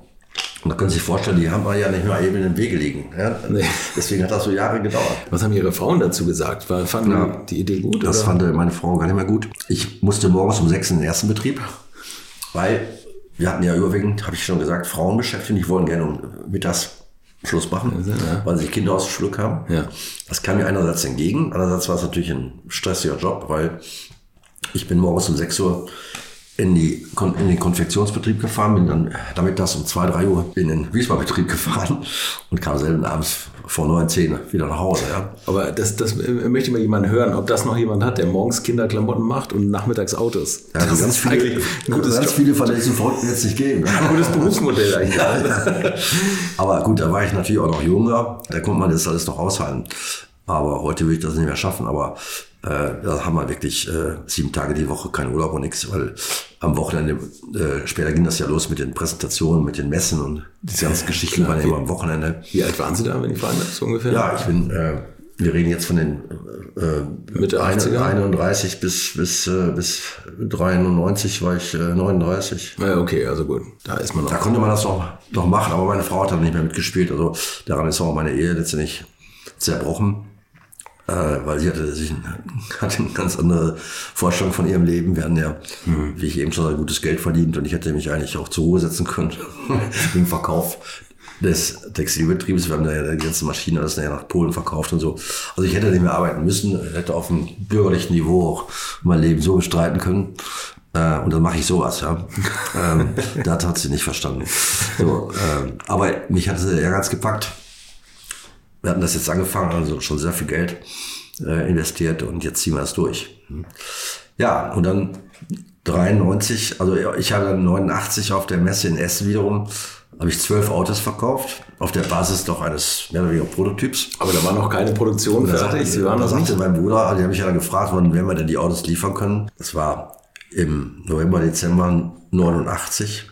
Und da können Sie sich vorstellen, die haben wir ja nicht mal eben in den Wege liegen. Ja?
Nee.
Deswegen hat das so Jahre gedauert.
Was haben Ihre Frauen dazu gesagt? War- Fanden
Ja.
die Idee gut?
Das
oder?
fand meine Frau gar nicht mehr gut. Ich musste morgens um sechs in den ersten Betrieb, weil wir hatten ja überwiegend, habe ich schon gesagt, Frauen beschäftigt. Die wollen gerne um mittags Schluss machen,
Ja.
weil sie Kinder aus der Schule kamen.
Ja.
Das kam mir einerseits entgegen, andererseits war es natürlich ein stressiger Job, weil ich bin morgens um 6 Uhr in, die, in den Konfektionsbetrieb gefahren, bin dann nachmittags um 2, 3 Uhr in den Wiesbaden-Betrieb gefahren und kam selten abends vor 9, 10 wieder nach Hause. Ja.
Aber das, das äh, möchte mal jemand hören, ob das noch jemand hat, der morgens Kinderklamotten macht und nachmittags Autos.
Ja, also ganz viele,
ein
ganz
Job,
viele von diesen Verrückten wird es nicht geben.
gutes Berufsmodell eigentlich.
Aber gut, da war ich natürlich auch noch jünger, da konnte man das alles noch aushalten. Aber heute will ich das nicht mehr schaffen. Aber äh, da haben wir wirklich äh, sieben Tage die Woche keinen Urlaub und nichts, weil am Wochenende, äh, später ging das ja los mit den Präsentationen, mit den Messen und diese ganzen Geschichten waren ja immer am Wochenende.
Wie alt waren Sie da, wenn ich fragen darf, so ungefähr?
Ja, ich bin, äh, wir reden jetzt von den äh,
Mitte 80er?
31 bis, bis, äh, bis 93 war ich äh, 39.
Ja, okay, also gut. Da ist man noch.
Da konnte man das noch, noch machen, aber meine Frau hat dann nicht mehr mitgespielt. Also daran ist auch meine Ehe letztendlich zerbrochen, weil sie hatte, sich, hatte eine ganz andere Vorstellung von ihrem Leben. Wir hatten ja, wie ich eben schon sage, gutes Geld verdient und ich hätte mich eigentlich auch zur Ruhe setzen können im Verkauf des Textilbetriebes. Wir haben da ja die ganze Maschine alles nachher nach Polen verkauft und so. Also ich hätte nicht mehr arbeiten müssen, hätte auf dem bürgerlichen Niveau auch mein Leben so bestreiten können. Äh, und dann mache ich sowas, ja. ähm, das hat sie nicht verstanden. So, ähm, aber mich hatte der Ehrgeiz gepackt. Wir hatten das jetzt angefangen, also schon sehr viel Geld äh, investiert und jetzt ziehen wir das durch. Ja, und dann 93, also ich habe dann 89 auf der Messe in Essen wiederum, habe ich zwölf Autos verkauft, auf der Basis doch eines mehr oder weniger Prototyps.
Aber da war noch keine Produktion fertig.
sagte,
Sie waren
da sagte mein Bruder, also die habe ich ja dann gefragt, wann werden wir denn die Autos liefern können. Das war im November, Dezember 89.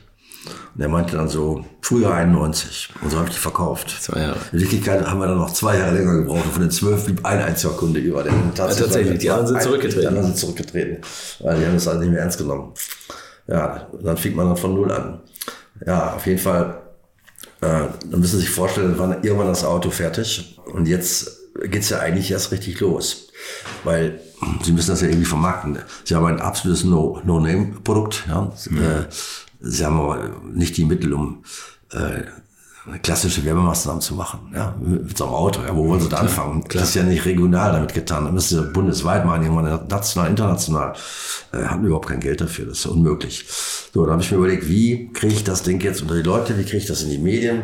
Und er meinte dann so, Frühjahr 91. Und so habe ich die verkauft.
Zwei Jahre.
In Wirklichkeit haben wir dann noch zwei Jahre länger gebraucht. Und von den zwölf blieb ein einziger Kunde über. Der
tatsächlich, die anderen sind zurückgetreten.
Die anderen sind zurückgetreten. Weil die haben das halt nicht mehr ernst genommen. Ja, dann fing man dann von Null an. Ja, auf jeden Fall Äh, dann müssen Sie sich vorstellen, war irgendwann das Auto fertig und jetzt geht's ja eigentlich erst richtig los. Weil Sie müssen das ja irgendwie vermarkten. Sie haben ein absolutes No-Name-Produkt. ja.
Mhm.
Äh, Sie haben aber nicht die Mittel, um äh, klassische Werbemaßnahmen zu machen, ja, mit so einem Auto. Ja, wo wollen Sie da anfangen? Das ist ja nicht regional damit getan. Da müssen Sie bundesweit machen, irgendwann national, international. Äh, haben überhaupt kein Geld dafür. Das ist ja unmöglich. So, da habe ich mir überlegt, wie kriege ich das Ding jetzt unter die Leute? Wie kriege ich das in die Medien?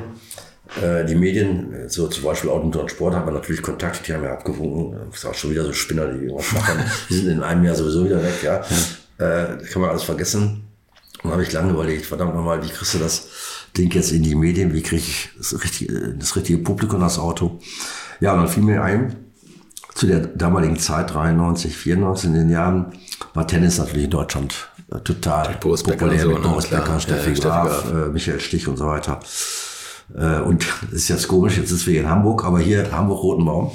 Äh, die Medien, so zum Beispiel Auto und Sport, hat man natürlich Kontakte, die haben ja abgewunken. Das ist auch schon wieder so Spinner, die irgendwas machen. Die sind in einem Jahr sowieso wieder weg, ja. Äh, kann man alles vergessen. Und habe ich lange überlegt, verdammt nochmal, wie kriegst du das Ding jetzt in die Medien? Wie kriege ich das richtige, das richtige Publikum das Auto? Ja, und dann fiel mir ein, zu der damaligen Zeit, 93, 94 in den Jahren, war Tennis natürlich in Deutschland äh, total
Boris
populär
so,
mit
ne?
Boris. Becker, Steffi
Ja,
Graf,
Graf.
äh, Michael Stich und so weiter. Äh, und das ist jetzt komisch, jetzt sind wir in Hamburg, aber hier Hamburg-Rotenbaum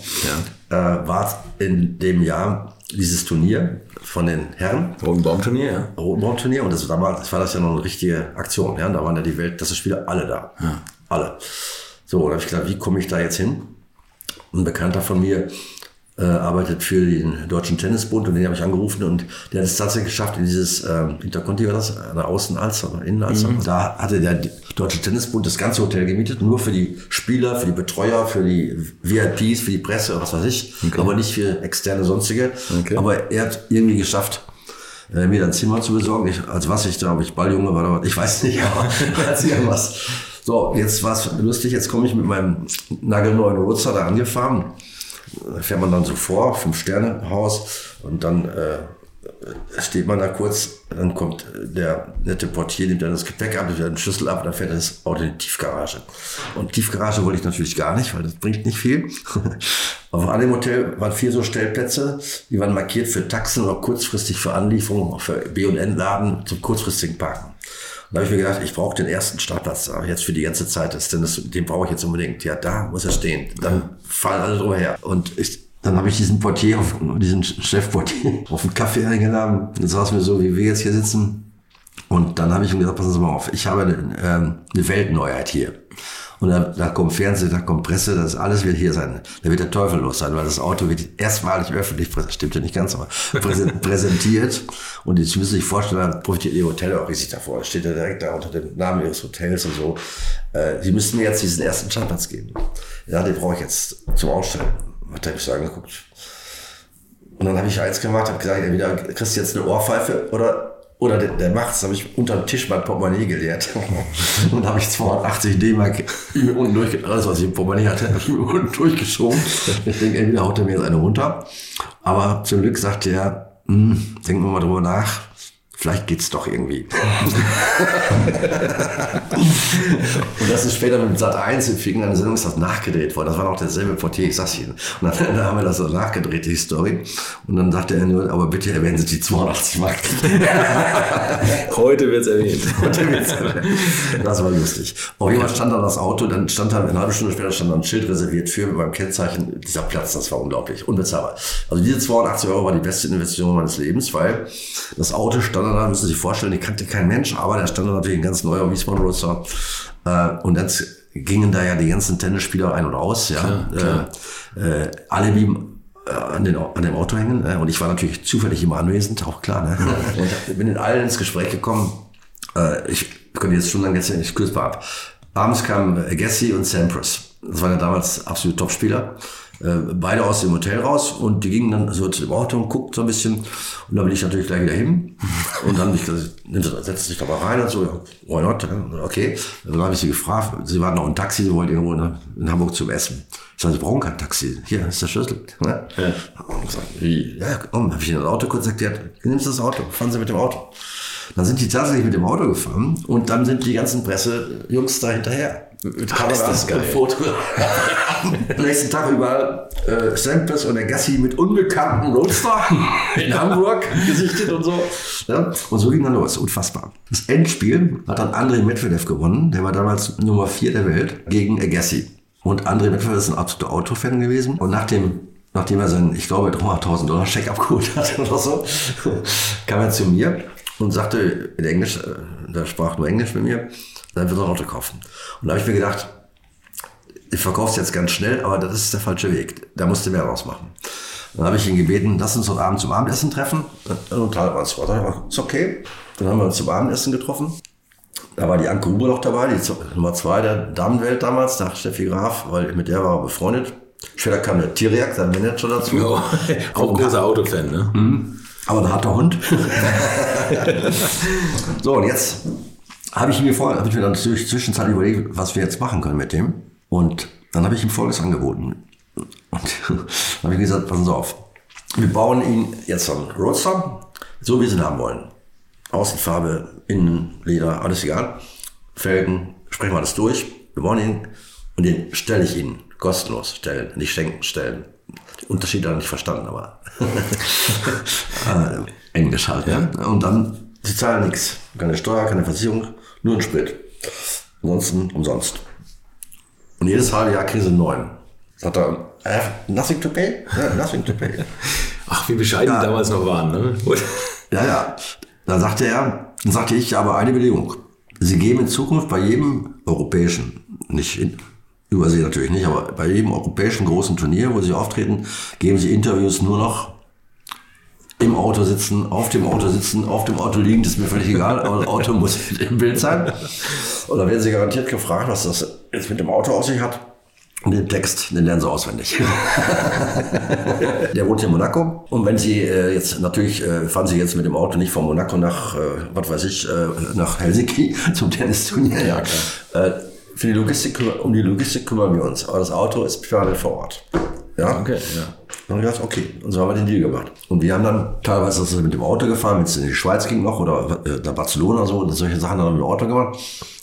äh, war in dem Jahr dieses Turnier von den Herren,
Rotenbaumturnier, ja.
Rotenbaum-Turnier und das war, damals, das war das ja noch eine richtige Aktion. Ja? Da waren ja die Weltklasse-Spieler alle da. Alle. So, da habe ich gedacht, wie komme ich da jetzt hin? Ein Bekannter von mir äh, arbeitet für den Deutschen Tennisbund und den habe ich angerufen und der hat es tatsächlich geschafft, in dieses ähm, Interconti war das, an der Außenalster, oder Innenalster. Da hatte der Deutsche Tennisbund das ganze Hotel gemietet, nur für die Spieler, für die Betreuer, für die VIPs, für die Presse, was weiß ich, aber nicht für externe sonstige.
Okay.
Aber er hat irgendwie geschafft, äh, mir ein Zimmer zu besorgen. Ich, als was ich da, ob ich Balljunge war oder was, ich weiß nicht, aber als irgendwas. So, jetzt war es lustig, jetzt komme ich mit meinem nagelneuen Roadster da angefahren. Fährt man dann so vor, Fünf-Sterne-Haus und dann äh, steht man da kurz, dann kommt der nette Portier, nimmt dann das Gepäck ab, nimmt den Schlüssel ab und dann fährt das Auto in die Tiefgarage. Und Tiefgarage wollte ich natürlich gar nicht, weil das bringt nicht viel. Aber an dem Hotel waren vier so Stellplätze, die waren markiert für Taxen oder kurzfristig für Anlieferung, auch für B&N-Laden zum kurzfristigen Parken. Da habe ich mir gedacht, ich brauche den ersten Startplatz da jetzt für die ganze Zeit. Das, denn das, den brauche ich jetzt unbedingt. Ja, da muss er stehen. Dann fallen alle drüber her. Und ich, dann habe ich diesen Portier, auf, diesen Chefportier auf einen Kaffee eingeladen. Dann saßen wir so, wie wir jetzt hier sitzen. Und dann habe ich ihm gesagt, passen Sie mal auf, ich habe eine, ähm, eine Weltneuheit hier. Und da, da kommt Fernsehen, da kommt Presse, das alles wird hier sein. Da wird der Teufel los sein, weil das Auto wird erstmalig öffentlich, stimmt ja nicht ganz, aber präsen- präsentiert. Und jetzt müssen Sie sich vorstellen, da profitiert Ihr Hotel auch riesig davor. Das steht ja direkt da unter dem Namen Ihres Hotels und so. Äh, Sie müssten mir jetzt diesen ersten Startplatz geben. Ja, den brauche ich jetzt zum Ausstellen. Hat er mich so angeguckt. Und dann habe ich eins gemacht, habe gesagt, entweder kriegst du jetzt eine Ohrpfeife oder oder der, der macht's, habe ich unter dem Tisch mein Portemonnaie geleert. und habe ich 280 D-Mark unten durch, alles was ich im Portemonnaie hatte, unten durchgeschoben. Ich denke, entweder haut er mir jetzt eine runter. Aber zum Glück sagte er, hm, denken wir mal drüber nach. Vielleicht geht's doch irgendwie. und das ist später mit Sat 1 im Fing eine Sendung ist das nachgedreht worden. Das war noch derselbe Portier, ich sag's Ihnen. Und dann, dann haben wir das so nachgedreht, die Story. Und dann sagte er nur, aber bitte erwähnen Sie die 280 Mark.
Heute wird's erwähnt.
Das war lustig. Auf jeden Fall stand da das Auto, dann stand da eine halbe Stunde später stand da ein Schild reserviert für mit meinem Kennzeichen. Dieser Platz, das war unglaublich, unbezahlbar. Also diese 280 Euro war die beste Investition meines Lebens, weil das Auto stand da, müssen Sie sich vorstellen, die kannte kein Mensch, aber der stand da natürlich ein ganz neuer Wiesbaden Roadster. Äh, und dann gingen da ja die ganzen Tennisspieler ein und aus, ja. Äh, äh, alle blieben äh, an, den, an dem Auto hängen. Äh, und ich war natürlich zufällig immer anwesend, auch klar. Ne? Und bin in allen ins Gespräch gekommen. Ich könnte jetzt schon lange erzählen, ich kürze mal ab. Abends kamen Agassi und Sampras. Das waren ja damals absolute Topspieler. Äh, beide aus dem Hotel raus und die gingen dann so zu dem Auto und guckten so ein bisschen. Und dann bin ich natürlich gleich wieder hin. Und dann habe ich gesagt, setz dich doch mal rein und so. Ja, why not? Okay. Dann habe ich sie gefragt. Sie waren noch ein Taxi, sie wollten irgendwo in, Hamburg zum Essen. Ich sage, sie brauchen kein Taxi. Hier ist der Schlüssel. Ne? Und sag, wie? Ja, komm, habe ich ihnen das Auto kurz erklärt. Nimmst das Auto, fahren Sie mit dem Auto. Dann sind die tatsächlich mit dem Auto gefahren und dann sind die ganzen Pressejungs da hinterher. Mit
ist das geil.
und Foto. Am nächsten Tag überall äh, Samples und der Gassi mit unbekannten Roadster in Hamburg gesichtet und so. Ja, und so ging dann los. Unfassbar. Das Endspiel hat dann Andrei Medvedev gewonnen. Der war damals Nummer 4 der Welt gegen Agassi. Und Andrei Medvedev ist ein absoluter Autofan gewesen. Und nach dem Nachdem er seinen, ich glaube, 300.000 Dollar Scheck abgeholt hat oder so, kam er zu mir und sagte in Englisch, äh, der sprach nur Englisch mit mir, dann wird er ein Auto kaufen. Und da habe ich mir gedacht, ich verkaufe es jetzt ganz schnell, aber das ist der falsche Weg. Da musste mehr rausmachen. Dann habe ich ihn gebeten, lass uns heute Abend zum Abendessen treffen. Und unterhalten wir uns. Ist okay. Dann haben wir uns zum Abendessen getroffen. Da war die Anke Huber noch dabei, die Nummer zwei der Damenwelt damals, nach Steffi Graf, weil mit der war er befreundet. Später kam der Tiriak, sein Manager dazu. Ja,
auch großer Autofan, ne? Mhm.
Aber ein harter Hund. so, und jetzt habe ich mir vor, habe ich mir dann durch Zwischenzeit überlegt, was wir jetzt machen können mit dem. Und dann habe ich ihm Folgendes angeboten. Und dann habe ich gesagt, passen Sie auf. Wir bauen ihn jetzt einen Roadster, so wie Sie ihn haben wollen. Außenfarbe, Innenleder, alles egal. Felgen, sprechen wir alles durch. Wir bauen ihn und den stelle ich Ihnen kostenlos stellen, nicht schenken, stellen. Die Unterschiede habe ich nicht verstanden, aber äh, Englisch halt. Ja? Und dann, Sie zahlen nichts. Keine Steuer, keine Versicherung, nur ein Sprit. Ansonsten umsonst. Und jedes halbe Jahr kriegen Sie einen neuen. Sagt er, I have nothing to pay? Yeah, nothing to pay.
Ach, wie bescheiden ja. die damals noch waren, ne?
ja, ja. Dann sagte er, dann sagte ich, aber eine Bedingung. Sie geben in Zukunft bei jedem europäischen, nicht in, Übersee natürlich nicht, aber bei jedem europäischen großen Turnier, wo sie auftreten, geben sie Interviews nur noch im Auto sitzen, auf dem Auto sitzen, auf dem Auto liegen, das ist mir völlig egal, aber das Auto muss im Bild sein. Und dann werden sie garantiert gefragt, was das jetzt mit dem Auto aus sich hat. Und den Text, den lernen sie auswendig. der wohnt hier in Monaco. Und wenn Sie äh, jetzt, natürlich äh, fahren Sie jetzt mit dem Auto nicht von Monaco nach, äh, was weiß ich, äh, nach Helsinki zum Tennisturnier. Ja. Äh, für die Logistik, um die Logistik kümmern wir uns. Aber das Auto ist permanent vor Ort. Ja? Okay, ja. Haben wir gedacht, okay. Und so haben wir den Deal gemacht. Und wir haben dann teilweise das mit dem Auto gefahren, wenn es in die Schweiz ging noch oder äh, nach Barcelona so und solche Sachen dann mit dem Auto gemacht.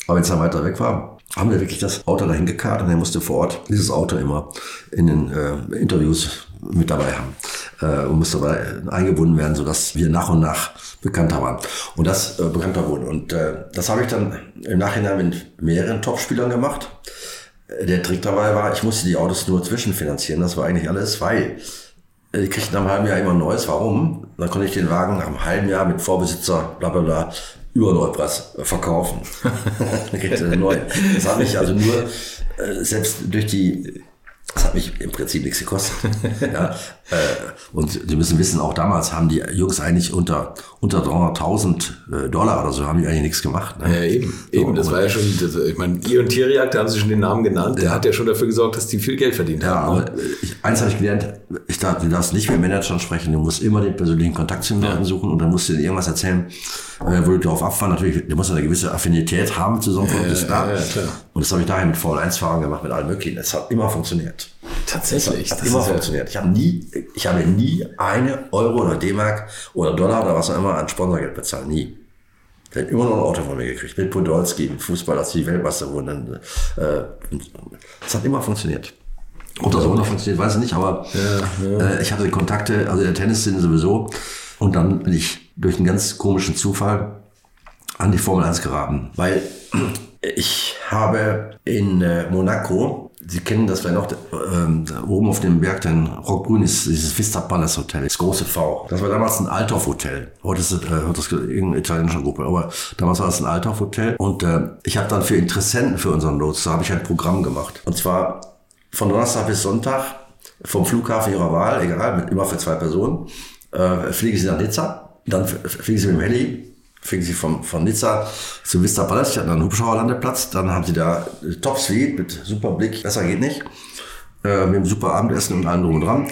Aber es dann weiter weg war, haben wir wirklich das Auto dahin gekarrt und er musste vor Ort dieses Auto immer in den äh, Interviews mit dabei haben äh, und musste dabei eingebunden werden, sodass wir nach und nach bekannter waren und das äh, bekannter wurden. Und äh, das habe ich dann im Nachhinein mit mehreren Topspielern gemacht. Der Trick dabei war, ich musste die Autos nur zwischenfinanzieren. Das war eigentlich alles, weil äh, die kriegten nach einem halben Jahr immer ein neues. Warum? Dann konnte ich den Wagen nach einem halben Jahr mit Vorbesitzer, bla bla bla, über verkaufen. er einen neuen. Das habe ich also nur, äh, selbst durch die das hat mich im Prinzip nichts gekostet. ja, äh, und Sie müssen wissen, auch damals haben die Jungs eigentlich unter, unter 300.000 äh, Dollar oder so haben die eigentlich nichts gemacht.
Ne? Ja, eben. So, eben. Das war ja schon, das, ich meine, ihr und Thierry, da haben Sie schon den Namen genannt, der ja. hat ja schon dafür gesorgt, dass die viel Geld verdient ja, haben.
Ja, aber ich, eins habe ich gelernt, ich darf, du darfst nicht mit Managern sprechen, du musst immer den persönlichen Kontakt zu den Leuten suchen und dann musst du dir irgendwas erzählen, äh, du darauf abfahren. Natürlich, du musst eine gewisse Affinität haben zu so einem Produkt, ist klar. Und das habe ich daher mit Formel-1-Fahrern gemacht, mit allen möglichen. Es hat immer funktioniert.
Tatsächlich.
Das hat immer funktioniert. Ich habe nie, ich habe nie eine Euro oder D-Mark oder Dollar oder was auch immer an Sponsorgeld bezahlt. Nie. Der hat immer noch ein Auto von mir gekriegt. Mit Podolski, im Fußball, als die Weltmeister wurden. Äh, das hat immer funktioniert. Ob das auch noch funktioniert, weiß ich nicht, aber ja, ja. Äh, ich hatte Kontakte, also der Tennisszene sowieso. Und dann bin ich durch einen ganz komischen Zufall an die Formel 1 geraten. Weil ich habe in äh, Monaco Sie kennen das vielleicht noch, ähm, oben auf dem Berg, den Rockgrün ist dieses Vista Palace Hotel, das große V. Das war damals ein Althoff-Hotel. Heute ist es äh, das irgendeine italienische Gruppe, aber damals war es ein Althoff-Hotel. Und äh, ich habe dann für Interessenten für unseren Lots, da habe ich ein Programm gemacht. Und zwar von Donnerstag bis Sonntag vom Flughafen ihrer Wahl, egal, mit immer für zwei Personen, äh, fliege sie nach Nizza. Dann fliegen sie mit dem Heli fingen sie von, von Nizza zu Vista Palace, die hatten einen Hubschrauberlandeplatz, dann haben sie da Top Suite mit super Blick, besser geht nicht, äh, mit einem super Abendessen und allem drum und dran.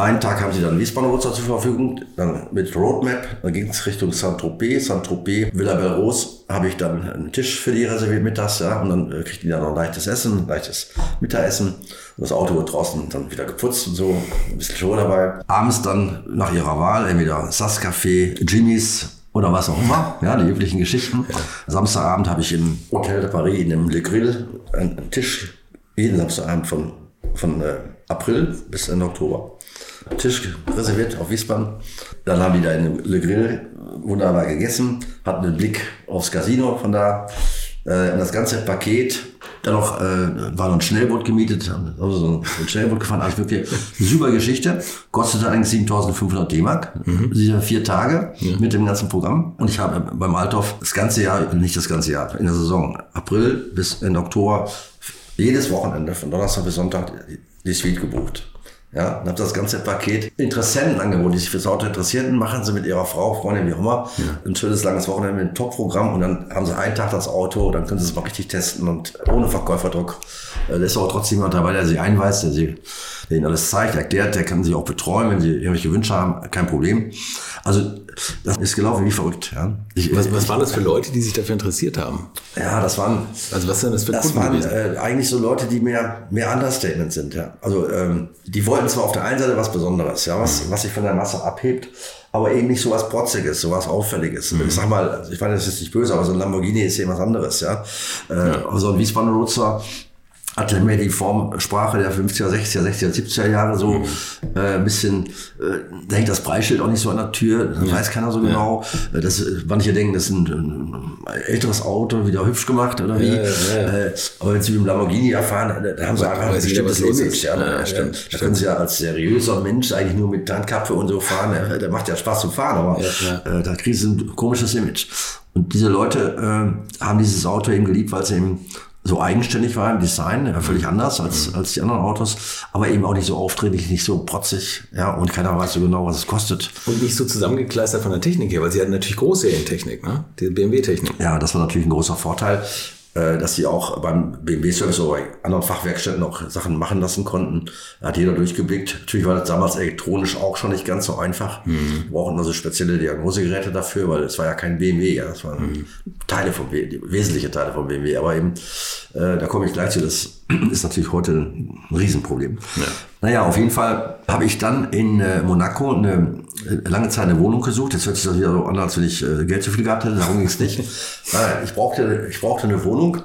Einen Tag haben sie dann Wiesbaden zur Verfügung, dann mit Roadmap, dann ging es Richtung Saint-Tropez, Saint-Tropez, Villa Belrose, habe ich dann einen Tisch für die reserviert mittags, ja, und dann äh, kriegten die dann noch leichtes Essen, leichtes Mittagessen. Und das Auto wird draußen dann wieder geputzt und so, ein bisschen Show dabei. Abends dann nach ihrer Wahl, entweder Sass Café, Jimmy's oder was auch immer, ja, die üblichen Geschichten. Samstagabend habe ich im Hotel de Paris in dem Le Grill einen Tisch, jeden Samstagabend von, von äh, April bis Ende Oktober. Tisch reserviert auf Wiesbaden. Dann haben die da in Le Grill wunderbar gegessen, hatten einen Blick aufs Casino von da. Äh, das ganze Paket dann noch, äh, war noch ein Schnellboot gemietet, also so ein, so ein Schnellboot gefahren, also wirklich eine super Geschichte. Kostete eigentlich 7500 D-Mark, mhm. diese vier Tage ja. mit dem ganzen Programm. Und ich habe beim Althoff das ganze Jahr, nicht das ganze Jahr, in der Saison, April bis in Oktober, jedes Wochenende, von Donnerstag bis Sonntag, die Suite gebucht. Ja, und habe das ganze Paket Interessenten angeboten, die sich fürs Auto interessieren, machen sie mit ihrer Frau, Freundin, wie auch immer, ja. ein schönes langes Wochenende mit einem Top-Programm und dann haben sie einen Tag das Auto, dann können sie es mal richtig testen und ohne Verkäuferdruck. Da ist aber trotzdem jemand dabei, der sie einweist, der, sie, der ihnen alles zeigt, erklärt, der kann sie auch betreuen, wenn sie irgendwelche Wünsche haben, kein Problem. Also das ist gelaufen wie verrückt. Ja.
Ich, was, was waren das für Leute, die sich dafür interessiert haben?
Ja, das waren.
Also was sind das für
das
Kunden
waren äh, eigentlich so Leute, die mehr mehr Understatement sind. Ja. Also ähm, die wollten zwar auf der einen Seite was Besonderes, ja, was mhm. was sich von der Masse abhebt, aber eben nicht so was Protziges, so was Auffälliges. Mhm. Ich sag mal, ich meine, das ist nicht böse, aber so ein Lamborghini ist eben was anderes, ja. Äh, ja. Also ein Wiesbadener Nutzer hatte mehr die Formsprache der 50er, 60er, 60er, 70er Jahre so mhm. äh, ein bisschen, äh, da hängt das Preisschild auch nicht so an der Tür, das ja. weiß keiner so genau. Ja. Äh, das, manche denken, das ist ein, ein älteres Auto, wieder hübsch gemacht oder wie. Ja, äh, aber wenn sie mit dem Lamborghini erfahren, da haben sie einfach ein bestimmtes Image. Ja, ja, stimmt, da können sie ja als seriöser Mensch eigentlich nur mit Handkappe und so fahren. Der macht ja Spaß zum Fahren, aber äh, da kriegen sie ein komisches Image. Und diese Leute äh, haben dieses Auto eben geliebt, weil sie eben so eigenständig war im Design, ja, völlig anders als, mhm. als die anderen Autos, aber eben auch nicht so aufdringlich, nicht so protzig, ja, und keiner weiß so genau, was es kostet.
Und nicht so zusammengekleistert von der Technik her, weil sie hatten natürlich Großserientechnik, ne? Die BMW-Technik.
Ja, das war natürlich ein großer Vorteil. Äh, dass sie auch beim BMW-Service oder bei anderen Fachwerkstätten auch Sachen machen lassen konnten. Da hat jeder durchgeblickt. Natürlich war das damals elektronisch auch schon nicht ganz so einfach. Mhm. Wir brauchten also spezielle Diagnosegeräte dafür, weil es war ja kein BMW, ja, das waren mhm. Teile von BMW, wesentliche Teile von BMW. Aber eben, äh, da komme ich gleich zu, das ist natürlich heute ein Riesenproblem. Ja. Naja, auf jeden Fall habe ich dann in äh, Monaco eine äh, lange Zeit eine Wohnung gesucht. Jetzt hört sich das wieder so an, als wenn ich äh, Geld zu viel gehabt hätte. Darum ging es nicht. ich, brauchte, ich brauchte eine Wohnung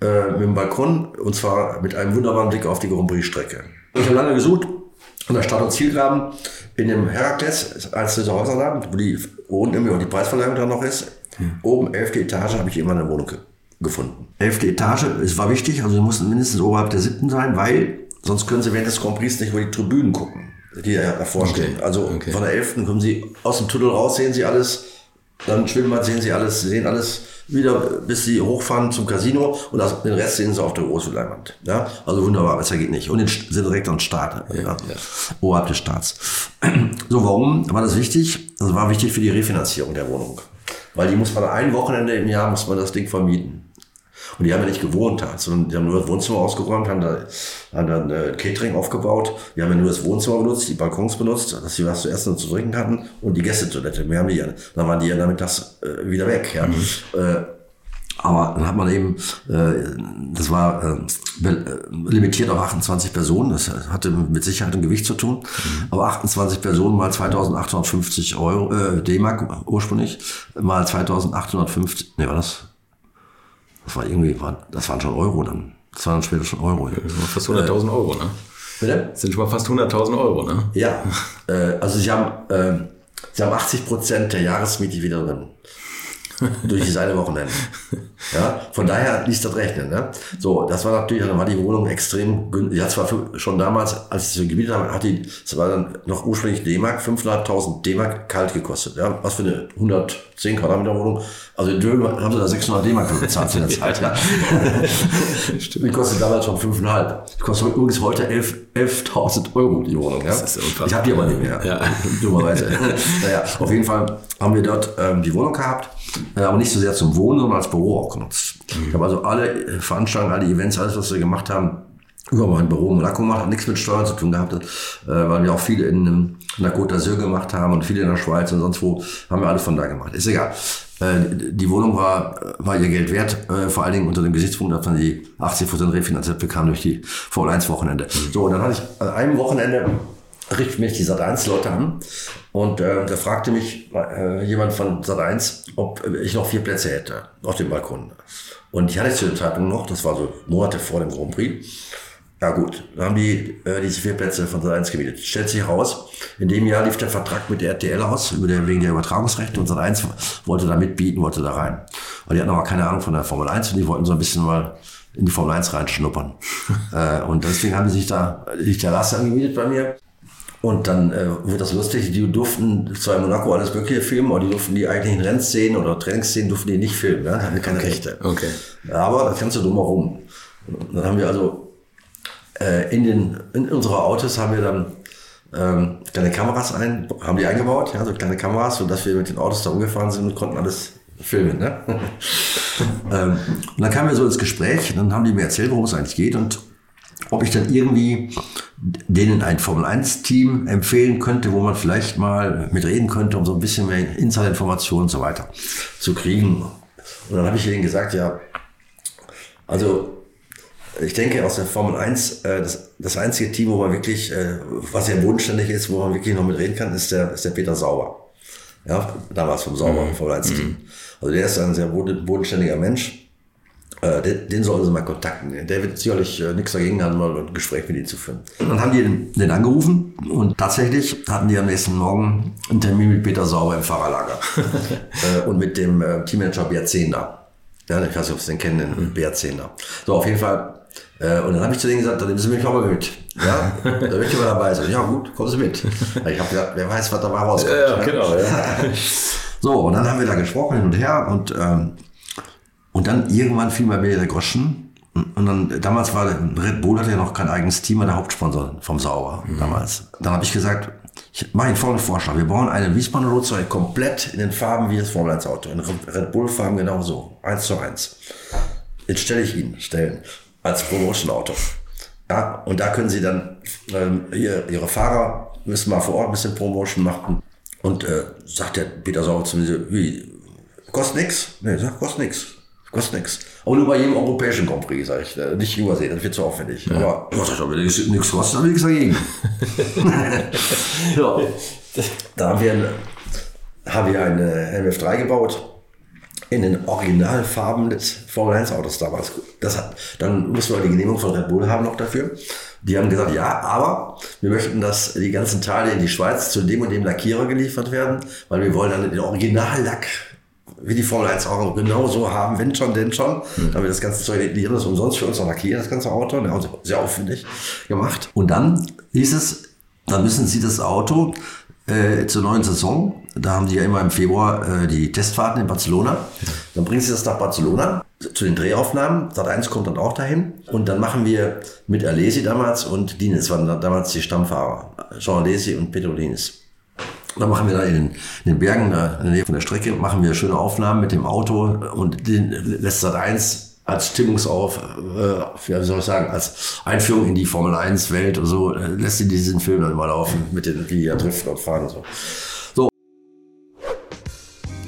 äh, mit einem Balkon und zwar mit einem wunderbaren Blick auf die Grand Prix-Strecke. Ich habe lange gesucht an der Stadt- und Zielgraben in dem Herakles, als dieser Häuser da, wo die unten immer die Preisverleihung dran noch ist. Hm. Oben, elfte Etage, habe ich immer eine Wohnung gefunden. Elfte Etage, es war wichtig, also sie mussten mindestens oberhalb der siebten sein, weil sonst können sie während des Grand Prix nicht über die Tribünen gucken, die da davor okay. Also okay. von der elften kommen sie aus dem Tunnel raus, sehen sie alles, dann Schwimmbad sehen sie alles, sehen alles wieder, bis sie hochfahren zum Casino und das, den Rest sehen sie auf der großen Leinwand. Ja? Also wunderbar, besser geht nicht. Und den, sind direkt am Start, ja, ja. oberhalb des Staats. So, warum war das wichtig? Das war wichtig für die Refinanzierung der Wohnung. Weil die muss man ein Wochenende im Jahr muss man das Ding vermieten. Und die haben ja nicht gewohnt da, sondern die haben nur das Wohnzimmer ausgeräumt, haben da, haben dann äh, Catering aufgebaut. Die haben ja nur das Wohnzimmer benutzt, die Balkons benutzt, dass sie was zu essen und zu trinken hatten und die Gästetoilette. Mehr haben die ja. Dann waren die ja damit das äh, wieder weg. Ja. Mhm. Äh, aber dann hat man eben, äh, das war äh, äh limitiert auf 28 Personen, das hatte mit Sicherheit ein Gewicht zu tun, mhm. aber 28 Personen mal 2850 Euro, äh, D-Mark ursprünglich, mal 2850, ne, war das? Das war irgendwie, war, das waren schon Euro dann. Das waren dann später schon Euro. Ja.
Fast 100.000 Euro, ne? Bitte? Das sind schon mal fast 100.000 Euro, ne?
Ja, äh, also sie haben, äh, sie haben 80 Prozent der Jahresmiete wieder drin durch dieses eine Wochenende. Ja, von daher ließ das rechnen. Ne? So, das war natürlich, dann war die Wohnung extrem günstig. Ja, zwar für, schon damals, als ich sie gemietet habe, hat die, es war dann noch ursprünglich D-Mark, 5.500 D-Mark kalt gekostet. Ja, was für eine 110 Quadratmeter Wohnung. Also in Dölen haben sie da 600 D-Mark für bezahlt in der Zeit. Ja. die kostet damals schon 5,5. Die kostet übrigens heute 11.000 11 Euro die Wohnung. Ja? Ich habe die aber nicht mehr. Ja. Dummerweise. naja, auf jeden Fall haben wir dort ähm, die Wohnung gehabt aber nicht so sehr zum Wohnen, sondern als Büro auch genutzt. Mhm. Ich habe also alle äh, Veranstaltungen, alle Events, alles, was wir gemacht haben, über mein Büro in Monaco gemacht, hat nichts mit Steuern zu tun gehabt, äh, weil wir auch viele in, in der Côte d'Azur gemacht haben und viele in der Schweiz und sonst wo, haben wir alles von da gemacht. Ist egal. Die Wohnung war, war ihr Geld wert, vor allen Dingen unter dem Gesichtspunkt, dass man die 80% refinanziert bekam durch die Formel-1-Wochenende. Mhm. So, und dann hatte ich an einem Wochenende rief mich die Sat1-Leute an und äh, da fragte mich äh, jemand von Sat1, ob ich noch vier Plätze hätte auf dem Balkon. Und ich hatte zu dem Zeitpunkt noch, das war so Monate vor dem Grand Prix. Ja gut, dann haben die äh, diese vier Plätze von Sat1 gemietet. Stellt sich heraus, in dem Jahr lief der Vertrag mit der RTL aus, über der, wegen der Übertragungsrechte und Sat1 wollte da mitbieten, wollte da rein. Und die hatten aber keine Ahnung von der Formel 1 und die wollten so ein bisschen mal in die Formel 1 reinschnuppern. äh, und deswegen haben sie sich da die Terrasse angemietet bei mir. Und dann äh, wird das lustig, die durften zwar in Monaco alles Mögliche filmen, aber die durften die eigentlichen Rennszenen oder Trainingsszenen durften die nicht filmen, ja? hatten keine
okay.
Rechte.
Okay.
Aber das kannst du drumherum. Und dann haben wir also äh, in, den, in unsere Autos haben wir dann ähm, kleine Kameras ein, haben die eingebaut, ja, so kleine Kameras, sodass wir mit den Autos da umgefahren sind und konnten alles filmen. Ne? ähm, und dann kamen wir so ins Gespräch, dann haben die mir erzählt, worum es eigentlich geht und ob ich dann irgendwie denen ein Formel-1-Team empfehlen könnte, wo man vielleicht mal mitreden könnte, um so ein bisschen mehr Insider-Informationen und so weiter zu kriegen. Und dann habe ich ihnen gesagt, ja, also ich denke aus der Formel 1, äh, das, das einzige Team, wo man wirklich, äh, was sehr bodenständig ist, wo man wirklich noch mitreden kann, ist der, ist der Peter Sauber. Ja, damals vom Sauber, mhm. Formel 1 Team. Mhm. Also der ist ein sehr bodenständiger Mensch den, den sollen sie mal kontakten. Der wird sicherlich äh, nichts dagegen haben, mal ein Gespräch mit ihm zu führen. Und dann haben die den, den, angerufen und tatsächlich hatten die am nächsten Morgen einen Termin mit Peter Sauber im Fahrerlager äh, und mit dem äh, Teammanager Bert Zehnder. Ja, ich weiß nicht, ob Sie den kennen, den mhm. Bert Zehnder. So, auf jeden Fall. Äh, und dann habe ich zu denen gesagt, dann nehmen Sie mich mal mit. Ja, da möchte ich mal dabei sein. Ja gut, kommen Sie mit. Ich habe gesagt, wer weiß, was dabei rauskommt. Ja, ja, genau. Ja. So, und dann haben wir da gesprochen hin und her und ähm, und dann irgendwann fiel mir wieder der Groschen. Und dann, damals war Red Bull hatte ja noch kein eigenes Team, war der Hauptsponsor vom Sauber mhm. damals. Dann habe ich gesagt, ich mache Ihnen folgenden Vorschlag. Wir bauen einen Wiesbadener Roadster komplett in den Farben wie das Formel 1 Auto. In Red Bull Farben genauso. Eins zu eins. Jetzt stelle ich Ihnen stellen. Als Promotion Auto. Ja, und da können Sie dann, ähm, ihr, Ihre Fahrer müssen mal vor Ort ein bisschen Promotion machen. Und äh, sagt der Peter Sauer zu mir, wie, kostet nix? Nee, sagt, kostet nix. Kostet nichts. Aber nur bei jedem europäischen Grand Prix, sage ich. Äh, nicht übersehen, das wird zu aufwendig. Ja. Aber was das aber nichts kostet, habe ich nichts dagegen. ja. Da haben wir, haben wir eine MF3 gebaut in den Originalfarben des Formel 1 Autos damals. Das hat, dann mussten wir die Genehmigung von Red Bull haben noch dafür. Die haben gesagt, ja, aber wir möchten, dass die ganzen Teile in die Schweiz zu dem und dem Lackierer geliefert werden, weil wir wollen dann den Originallack wie die Formel 1 auch genau so haben, wenn schon, denn schon. Mhm. Da haben wir das ganze Zeug, die haben das umsonst für uns noch lackiert, das ganze Auto, sehr aufwendig gemacht. Und dann hieß es, dann müssen Sie das Auto äh, zur neuen Saison, da haben die ja immer im Februar äh, die Testfahrten in Barcelona, dann bringen Sie das nach Barcelona zu den Drehaufnahmen. Sat 1 kommt dann auch dahin. Und dann machen wir mit Alesi damals und Dines waren damals die Stammfahrer. Jean Alesi und Pedro Dines. Da machen wir da in den, Bergen, in der Nähe von der Strecke, machen wir schöne Aufnahmen mit dem Auto und den lässt Sat 1 als Stimmungsauf, äh, wie soll ich sagen, als Einführung in die Formel 1 Welt und so, äh, lässt sie diesen Film dann mal laufen, mit den, die ja driften und fahren und so.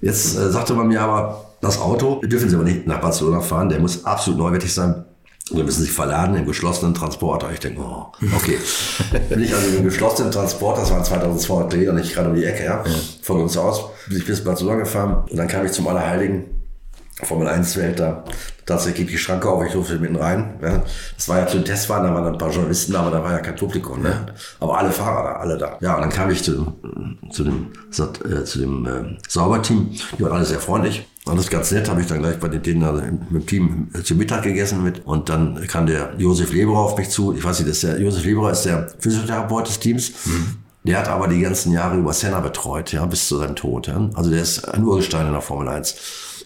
Jetzt äh, sagte man mir aber, das Auto dürfen Sie aber nicht nach Barcelona fahren, der muss absolut neuwertig sein. Und müssen sich verladen im geschlossenen Transporter. Ich denke, oh, okay. Bin ich also im geschlossenen Transporter, das waren 2200 Dreh und ich gerade um die Ecke, ja, von uns aus, bin ich bis Barcelona gefahren und dann kam ich zum Allerheiligen, Formel 1 Welt da. Tatsächlich geht die Schranke auf, ich durfte mitten rein. Ja. Das war ja zu den Testfahren, da waren ein paar Journalisten da, aber da war ja kein Publikum. Ne? Aber alle Fahrer da, alle da. Ja, und dann kam ich zu, zu dem, äh, zu dem äh, Sauberteam. Die waren alle sehr freundlich. Alles ganz nett, habe ich dann gleich bei den denen also mit dem Team zu Mittag gegessen mit. Und dann kam der Josef Leberer auf mich zu. Ich weiß nicht, das ist der Josef Leberer ist der Physiotherapeut des Teams. Mhm. Der hat aber die ganzen Jahre über Senna betreut, ja, bis zu seinem Tod. Ja. Also der ist ein Urgestein in der Formel 1.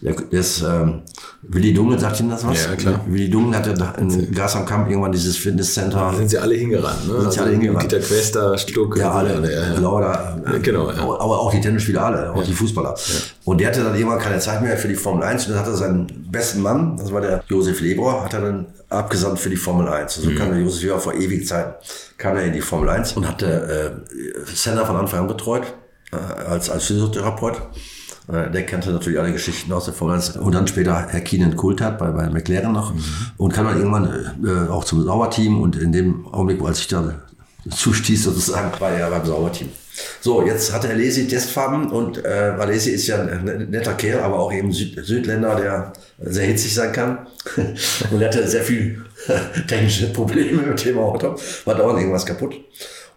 Der, der ist, ähm, Willi Dunkel, sagt Ihnen das was?
Ja, klar.
Willi Dunkel hatte in Gas am Kamp irgendwann dieses Fitnesscenter.
Da sind sie alle hingerannt, ne?
Sind
also
sie alle hingerannt.
Peter Quester, Stuck.
Ja, alle. alle
ja, ja. Genau, ja.
Aber auch die Tennisspieler alle, auch die Fußballer. Und der hatte dann irgendwann keine Zeit mehr für die Formel 1 und dann hat er seinen besten Mann, das war der Josef Leber, hat er dann abgesandt für die Formel 1.
Mhm.
Also kam der Josef Leber vor ewig Zeit, kam er in die Formel 1 und hatte äh, Senna von Anfang an betreut, äh, als, als Physiotherapeut. Äh, Der kannte natürlich alle Geschichten aus der Formel 1. Und dann später Herr Keenan Coulthard bei, bei McLaren noch. Und kam dann irgendwann äh, auch zum Sauberteam. Und in dem Augenblick, als ich da zustieß sozusagen, war er beim Sauberteam. So, jetzt hat er Alesi Testfarben und äh, Alesi ist ja ein netter Kerl, aber auch eben Süd Südländer, der sehr hitzig sein kann. und er hatte sehr viel technische Probleme mit dem Auto. War dauernd irgendwas kaputt.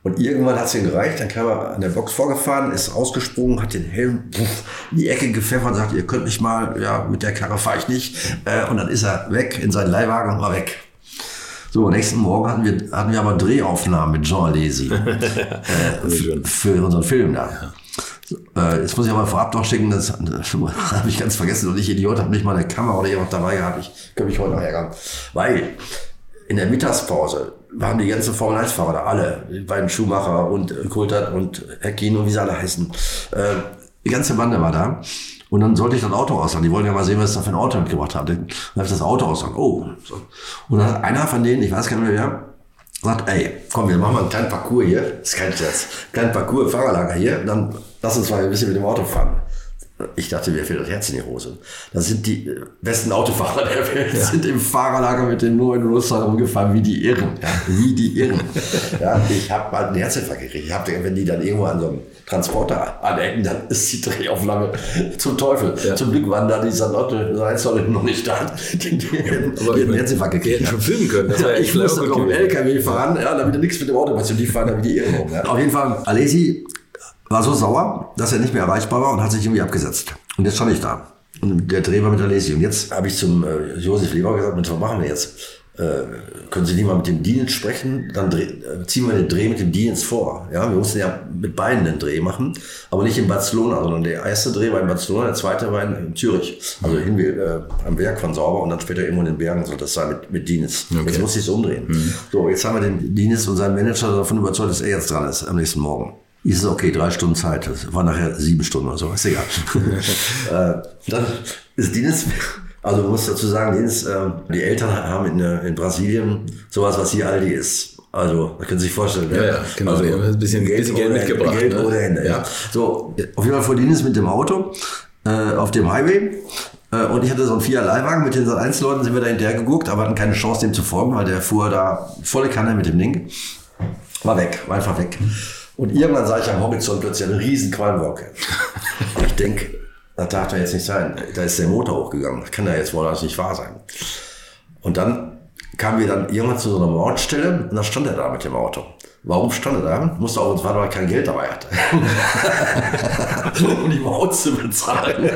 Und irgendwann hat es ihm gereicht, dann kam er an der Box vorgefahren, ist rausgesprungen, hat den Helm puff, in die Ecke gepfeffert und sagt, ihr könnt mich mal, ja, mit der Karre fahre ich nicht. Äh, und dann ist er weg in seinen Leihwagen und war weg. So, nächsten Morgen hatten wir, hatten wir aber Drehaufnahmen mit Jean Alesi äh, für unseren Film da. So, Äh, jetzt muss ich aber vorab noch schicken, das, das habe ich ganz vergessen und ich Idiot habe nicht mal eine Kamera oder jemand dabei gehabt. Ich könnte mich heute noch ärgern. Weil in der Mittagspause waren die ganzen Formel 1 Fahrer da, alle, die beiden Schumacher und äh, und Heckin wie sie alle heißen. Äh, die ganze Bande war da. Und dann sollte ich das Auto aussagen. Die wollten ja mal sehen, was ich da für ein Auto mitgebracht habe. Dann habe ich das Auto aussagen. Oh. So. Und dann hat einer von denen, ich weiß gar nicht mehr wer, sagt, ey, komm, wir machen mal einen kleinen Parcours hier. Das ist kein Scherz. Kleinen Parcours, Fahrerlager hier. Dann lass uns mal ein bisschen mit dem Auto fahren. Ich dachte, mir fehlt das Herz in die Hose. Das sind die äh, besten Autofahrer der Welt, sind im Fahrerlager mit dem 911 rumgefahren, wie die Irren. Ja, wie die Irren. Ja, ich habe mal einen Herzinfarkt gekriegt. Ich hab, wenn die dann irgendwo an so einem Transporter anecken, dann ist die Drehaufnahme zum Teufel. Zum Glück waren da die Sanotte, Salzsäule noch nicht da. Die, die, die
Aber
einen Herzinfarkt
die
gekriegt.
hätten schon filmen können, das ja
ich musste noch im
gewesen.
LKW fahren, ja, damit nichts mit dem Auto passiert. Die fahren da wie die Irren rum. Ja. Auf jeden Fall, Alesi war so sauer, dass er nicht mehr erreichbar war und hat sich irgendwie abgesetzt. Und jetzt stand ich da. Und der Dreh war mit Alesi. Und jetzt habe ich zum äh, Josef Leber gesagt, was machen wir jetzt? Äh, können Sie nicht mal mit dem Dienst sprechen? Dann dreh, äh, ziehen wir den Dreh mit dem Dienst vor. Ja, wir mussten ja mit beiden den Dreh machen, aber nicht in Barcelona, sondern der erste Dreh war in Barcelona, der zweite war in, in Zürich. Also hin, äh, am Werk von Sauber und dann später irgendwo in den Bergen soll das sein mit, mit Dienst. Jetzt muss ich es umdrehen. So, jetzt haben wir den Dienst und seinen Manager davon überzeugt, dass er jetzt dran ist am nächsten Morgen. Ist es okay, drei Stunden Zeit. Das war nachher sieben Stunden oder so, ist egal. äh, dann ist Dienst, also man muss dazu sagen, Dienst, äh, die Eltern haben in, äh, in Brasilien sowas, was hier Aldi ist. Also, da können Sie sich vorstellen. ne?
Ja, ja, genau. Haben ein bisschen- bisschen Geld
ohne-
mitgebracht,
Geld
ne?
ohne Hände, ja.
Ja.
So, auf jeden Fall fuhr Dienst mit dem Auto äh, auf dem Highway. Äh, und ich hatte so einen Fiat Leihwagen mit den Sat 1 Leuten, sind wir da hinterher geguckt, aber hatten keine Chance, dem zu folgen, weil der fuhr da volle Kanne mit dem Ding. War weg, war einfach weg. Und irgendwann sah ich am Horizont plötzlich eine riesen Qualmwolke. Ich denke, das darf doch jetzt nicht sein. Da ist der Motor hochgegangen. Das kann ja jetzt wohl alles nicht wahr sein. Und dann kamen wir dann irgendwann zu so einer Mautstelle und da stand er da mit dem Auto. Warum stand er da? Musste auch uns warten, weil er kein Geld dabei hatte. um die Maut zu bezahlen.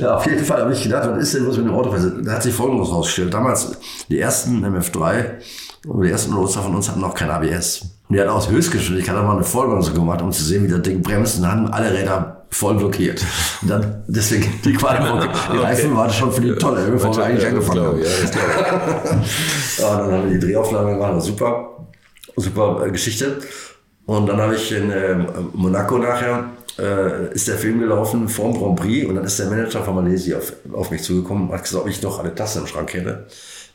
ja, auf jeden Fall habe ich gedacht, was ist denn los mit dem Auto? Da hat sich Folgendes rausgestellt. Damals, die ersten MF3, oder die ersten Roadster von uns hatten noch kein ABS. Und die hatten aus Höchstgeschwindigkeit mal eine so gemacht, um zu sehen, wie das Ding bremst. Und dann alle Räder voll blockiert. Und dann, deswegen, die Quali, die Reifen waren schon für die tolle, bevor wir eigentlich angefangen haben. Ja, ja, dann haben wir die Drehaufnahme gemacht, super, super äh, Geschichte. Und dann habe ich in äh, Monaco nachher, äh, ist der Film gelaufen vorm Grand Prix und dann ist der Manager von Malaysia auf, auf mich zugekommen und hat gesagt, ob ich noch eine Tasse im Schrank hätte.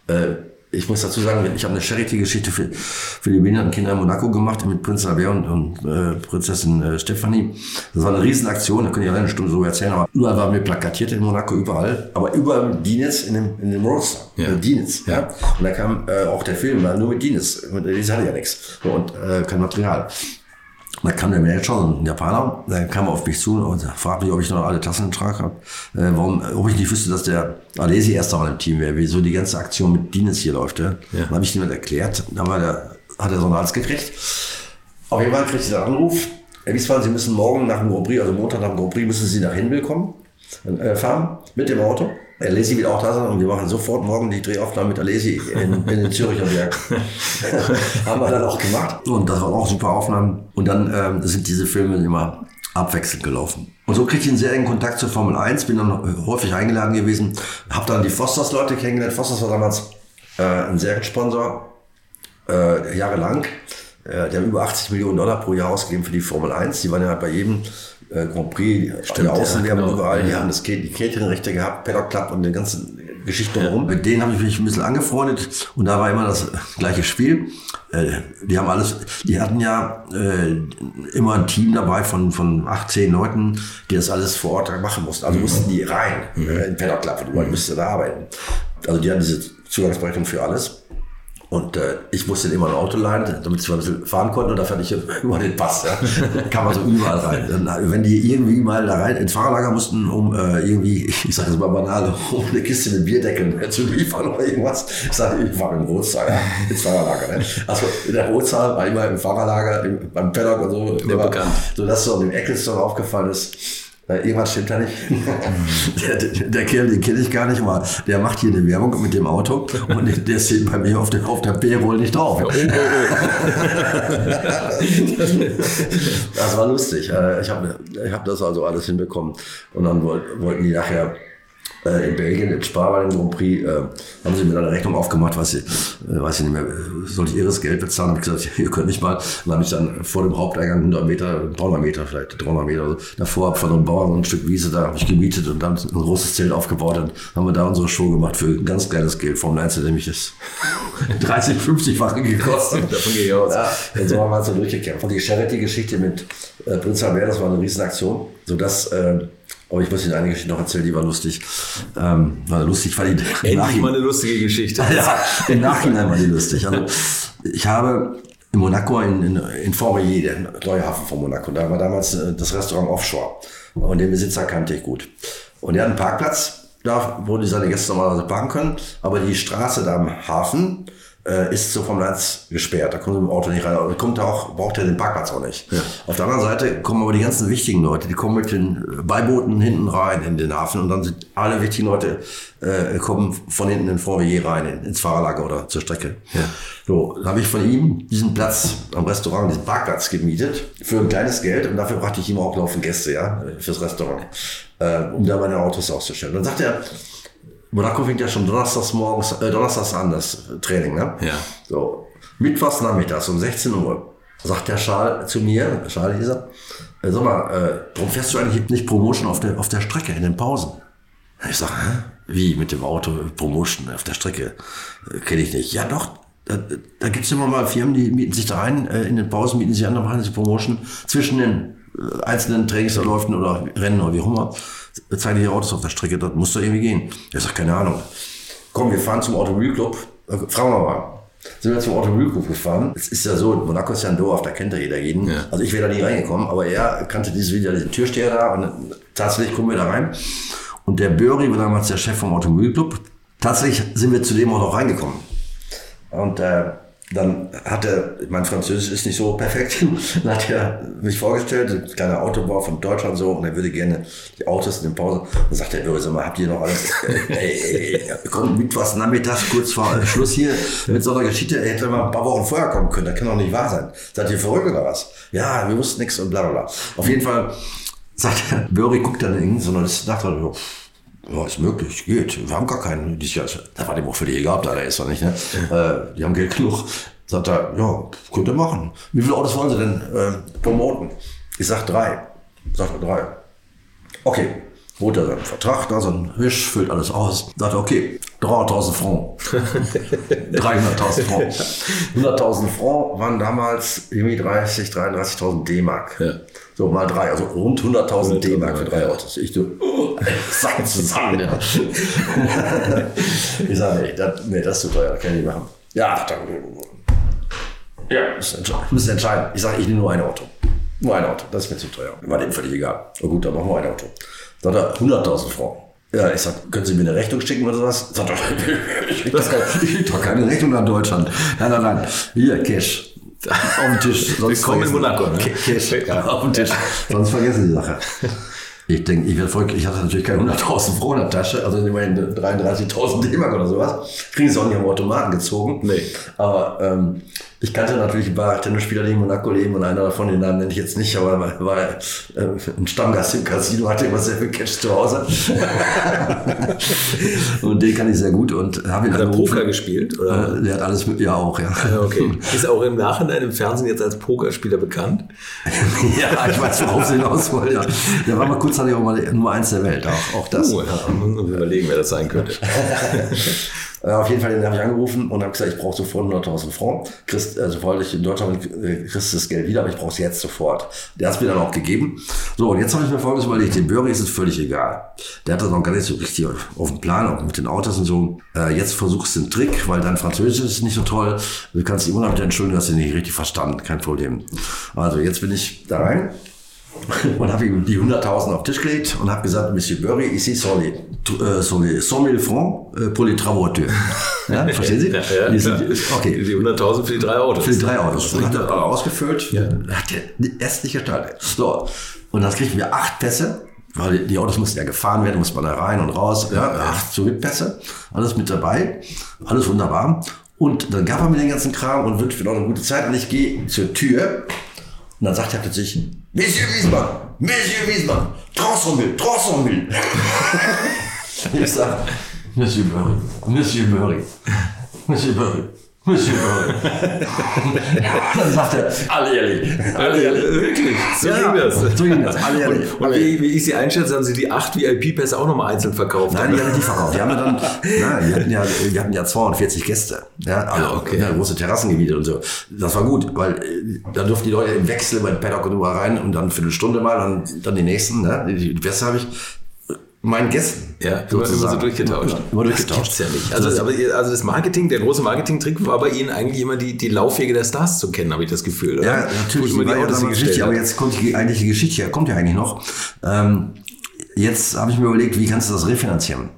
Äh, ich muss dazu sagen, ich habe eine Charity-Geschichte für, für die Behindertenkinder in Monaco gemacht mit Prinz Albert und, und äh, Prinzessin äh, Stephanie. Das war eine Riesenaktion, da könnte ich alleine eine Stunde so erzählen, aber überall waren wir plakatiert in Monaco, überall. Aber überall mit Dienitz in dem, in dem Roadster. Ja. Äh, Dienitz, ja. Und da kam äh, auch der Film, war nur mit Dienitz. Die hatte ja nichts. So, und äh, kein Material. Da kam der Manager, ein Japaner, der kam auf mich zu und fragte mich, ob ich noch alle Tassen im Schrank habe. Äh, warum, ob ich nicht wüsste, dass der Alesi erster Mal im Team wäre, wieso die ganze Aktion mit Dienst hier läuft. Ja? ja. Dann habe ich jemand erklärt, dann war der, hat er so einen Hals gekriegt. Auf jeden Fall kriegte ich den Anruf, Herr Wiesbaden, Sie müssen morgen nach dem Grand Prix, also Montag nach dem Grand Prix, müssen Sie nach Hinwil kommen, äh, fahren, mit dem Auto. Alesi wird auch da sein und wir machen sofort morgen die Drehaufnahme mit Alesi in, in den Züricher Berg. haben wir dann auch gemacht und das waren auch super Aufnahmen. Und dann ähm, sind diese Filme immer abwechselnd gelaufen. Und so kriegte ich einen sehr engen Kontakt zur Formel 1, bin dann häufig eingeladen gewesen, habe dann die Fosters-Leute kennengelernt. Fosters war damals äh, ein Seriensponsor, äh, jahrelang. Äh, die haben über 80 Millionen Dollar pro Jahr ausgegeben für die Formel 1. Die waren ja bei jedem äh, Grand Prix, Stimmt, die Außenwerbung ja, genau. überall, die haben das, die Catering-Rechte gehabt, Paddock Club und den ganzen Geschichten drumherum. Ja. Mit denen habe ich mich ein bisschen angefreundet und da war immer das gleiche Spiel. Äh, die haben alles, die hatten ja äh, immer ein Team dabei von, von acht, zehn Leuten, die das alles vor Ort machen mussten. Also mhm. mussten die rein mhm. äh, in Paddock Club und überall müsste da arbeiten. Also die hatten diese Zugangsberechtigung für alles. Und äh, ich musste immer ein Auto leihen, damit sie mal ein bisschen fahren konnten. Und da fand ich immer den Pass. Ja. Kann man so überall rein. Wenn die irgendwie mal da rein ins Fahrerlager mussten, um äh, irgendwie, ich sage es mal banal, um eine Kiste mit Bierdeckeln zu liefern oder irgendwas. Ich sage, ich war im Rotzahl, ja, ins Fahrerlager. Ne? Also der Rotzahl war immer im Fahrerlager, im, beim Paddock und so. Immer bekannt. So dass so dem Eccleston aufgefallen ist Irgendwas stimmt da nicht. der, der, der Kerl, den kenne ich gar nicht mal. Der macht hier eine Werbung mit dem Auto und der steht bei mir auf, der, auf der B-Roll nicht drauf. Oh, oh, oh. das war lustig. Äh, ich habe ich hab das also alles hinbekommen. Und dann wollten die nachher in Belgien, in Spa bei dem Grand Prix, äh, haben sie mir eine Rechnung aufgemacht, was sie, äh, weiß ich nicht mehr, sollte ich ihres Geld bezahlen? Habe ich gesagt, ihr könnt nicht mal. Dann habe ich dann vor dem Haupteingang 100 Meter, 300 Meter vielleicht, 300 Meter also davor von einem Bauern ein Stück Wiese, da habe ich gemietet und dann ein großes Zelt aufgebaut und haben wir da unsere Show gemacht für ein ganz kleines Geld. Formel 1 hat nämlich das 30, 50-fache gekostet. Davon gehe ich aus. Ja, und so haben wir halt so durchgekämpft. Und die Charity-Geschichte mit äh, Prinz Albert, das war eine Riesenaktion, sodass äh, aber ich muss Ihnen eine Geschichte noch erzählen, die war lustig. Ähm, war lustig, weil die
Endlich mal eine lustige Geschichte.
ja, im Nachhinein war die lustig. Also, ich habe in Monaco, in, in, in Fourrier, der neue Hafen von Monaco, da war damals äh, das Restaurant Offshore. Und den Besitzer kannte ich gut. Und er hat einen Parkplatz, da wo die seine Gäste normalerweise parken können. Aber die Straße da am Hafen, äh, ist so vom Land gesperrt. Da kommt mit dem Auto nicht rein. Da kommt auch, braucht er den Parkplatz auch nicht. Ja. Auf der anderen Seite kommen aber die ganzen wichtigen Leute, die kommen mit den Beibooten hinten rein in den Hafen und dann sind alle wichtigen Leute äh, kommen von hinten in Fourier rein, ins Fahrerlager oder zur Strecke. Ja. So, da habe ich von ihm diesen Platz am Restaurant, diesen Parkplatz gemietet für ein kleines Geld und dafür brachte ich ihm auch laufend Gäste, ja, fürs Restaurant, äh, um da meine Autos auszustellen. Dann sagt er, Monaco fängt ja schon donnerstags morgens, äh, donnerstags an, das Training, ne?
Ja.
So. Mittwochs nachmittags um 16 Uhr sagt der Schal zu mir, Schal hieß er, äh, sag mal, äh, warum fährst du eigentlich nicht Promotion auf der, auf der Strecke, in den Pausen? Ich sag, hä? Wie mit dem Auto Promotion auf der Strecke? Äh, Kenne ich nicht. Ja doch, da, da gibt es immer mal Firmen, die mieten sich da ein, äh, in den Pausen mieten sie an, dann machen sie Promotion zwischen den einzelnen Trainingsläufen oder Rennen oder wie auch immer zeigen die Autos auf der Strecke, das muss doch irgendwie gehen. Er sagt, keine Ahnung. Komm, wir fahren zum Automobilclub. Äh, fragen wir mal. Sind wir zum Automobilclub gefahren. Es ist ja so, Monaco ist ja ein Dorf, da kennt ja jeder jeden. Ja. Also ich wäre da nie reingekommen, aber er kannte dieses Video, diesen Türsteher da und tatsächlich kommen wir da rein. Und der Böri war damals der Chef vom Automobilclub. Tatsächlich sind wir zu dem auch noch reingekommen. Und äh, dann hat er, mein Französisch ist nicht so perfekt, dann hat er mich vorgestellt, ein kleiner Autobau von Deutschland so, und er würde gerne die Autos in den Pausen. Dann sagt er, sag mal, habt ihr noch alles? ey, ey, kommt mit was nachmittags kurz vor Schluss hier mit so einer Geschichte, er hätte mal ein paar Wochen vorher kommen können, das kann doch nicht wahr sein. Seid ihr verrückt oder was? Ja, wir wussten nichts und bla bla bla. Auf jeden Fall sagt er, Böri guckt dann in so eine dachte, ja, ja, ist möglich, geht. Wir haben gar keinen. Die, da war dem auch völlig egal, ob da ist oder nicht. Ne? Äh, die haben Geld genug. Sagt er, ja, könnt ihr machen. Wie viele Autos wollen Sie denn äh, promoten? Ich sag drei. Sagt er drei. Okay. Holt er seinen Vertrag da, so ein Wisch, füllt alles aus. Sagt er, okay, 300.000 Franc. 300.000 Franc. 100.000 Franc waren damals irgendwie 30, 33.000 D-Mark.
Ja.
So mal drei, also rund 100.000 D-Mark für drei Autos. Ich so, oh, zusammen. Ja. ich sage, nee, das, nee, das ist zu teuer, das kann ich nicht machen. Ja, dann, ja, müssen entscheiden. Müssen entscheiden. Ich sage, ich nehme nur ein Auto. Nur ein Auto, das ist mir zu teuer. War dem völlig egal. Na gut, dann machen wir ein Auto. Sagt er, 100.000 Franc. Ja, ich sag, können Sie mir eine Rechnung schicken oder sowas? Sagt er, ich krieg doch keine Rechnung an Deutschland. Nein, nein, nein. Hier, Cash. Auf dem Tisch. Sonst
Willkommen in Monaco, ne?
Cash. Ja, auf dem Tisch. Sonst vergessen die Sache. Ich denke, ich werde voll, ich hatte natürlich keine 100.000 Euro in der Tasche, also immerhin 33.000 D-Mark oder sowas. Kriegen sie auch nicht am Automaten gezogen.
Nee.
Aber ähm, ich kannte natürlich ein paar Tennisspieler, die in Monaco leben und einer davon, den Namen nenne ich jetzt nicht, aber war, war äh, ein Stammgast im Casino, hatte immer sehr viel Cash zu Hause. und den kann ich sehr gut und habe ihn
Hat er. Poker gespielt? Oder?
Äh, Der hat alles mit, ja auch, ja.
Okay. Ist auch im Nachhinein im Fernsehen jetzt als Pokerspieler bekannt?
ja, ich weiß, worauf Sie hinaus wollen. Ja. Der war mal kurzzeitig auch mal Nummer eins der Welt, auch, auch das.
Oh, ja, überlegen, wer das sein könnte.
Äh, auf jeden Fall, den habe ich angerufen und habe gesagt, ich brauche sofort 100.000 Franc. Christ, äh, sobald ich in Deutschland äh, kriegst das Geld wieder, aber ich brauche es jetzt sofort. Der hat es mir dann auch gegeben. So, und jetzt habe ich mir folgendes überlegt, dem Börri ist es völlig egal. Der hat das noch gar nicht so richtig auf dem Plan, auch mit den Autos und so. Äh, jetzt versuchst du den Trick, weil dein Französisch ist nicht so toll. Du kannst dich immer noch wieder entschuldigen, hast du nicht richtig verstanden, kein Problem. Also, jetzt bin ich da rein und habe ihm die 100.000 auf den Tisch gelegt und habe gesagt, Monsieur Burry, ici sont les, äh, sont les 100.000 francs äh, pour les travaux voitures. Ja, verstehen Sie?
Ja, ja,
Die sind- okay.
Die 100.000 für die drei Autos.
Für die drei Autos. Und hat er ausgefüllt. Hat der erst nicht gestaltet. So. Und dann kriegten wir acht Pässe. Weil die- die Autos mussten ja gefahren werden, muss man da rein und raus. Ja, acht Solidpässe. Alles mit dabei. Alles wunderbar. Und dann gab er mir den ganzen Kram und wünschte mir noch eine gute Zeit. Und ich gehe zur Tür. Und dann sagt er plötzlich, Monsieur Wiesmann, Monsieur Wiesmann, 300 000, 300 000. ich sag, Monsieur Burry, Monsieur Burry, Monsieur Burry, Monsieur dann sagt er, alle ehrlich, alle ehrlich.
Wirklich, so
Ja,
ging das.
so ging das, alle ehrlich.
Und, und wie, wie ich sie einschätze, haben sie die acht VIP-Pässe auch nochmal einzeln verkauft.
Nein, die haben die verkauft. Die haben dann, nein, die hatten ja, die hatten ja 240 Gäste. Ja, also,
Ah, okay.
ja, große Terrassengebiete und so. Das war gut, weil äh, da durften die Leute im Wechsel bei Paddock und überall rein und dann eine Viertelstunde mal, dann, dann die nächsten, ne? Die, Beste habe ich meinen Gästen.
Ja, immer, immer so
sozusagen.
durchgetauscht.
Immer,
Das
durchgetauscht.
gibt's ja nicht. Also, aber, also das Marketing, der große Marketing-Trick war bei Ihnen eigentlich immer die, die Laufwege der Stars zu kennen, habe ich das Gefühl. Oder?
Ja, natürlich.
Immer
Die war
Autos
richtig, aber jetzt kommt die eigentliche Geschichte, kommt ja eigentlich noch. Ähm, jetzt habe ich mir überlegt, wie kannst du das refinanzieren?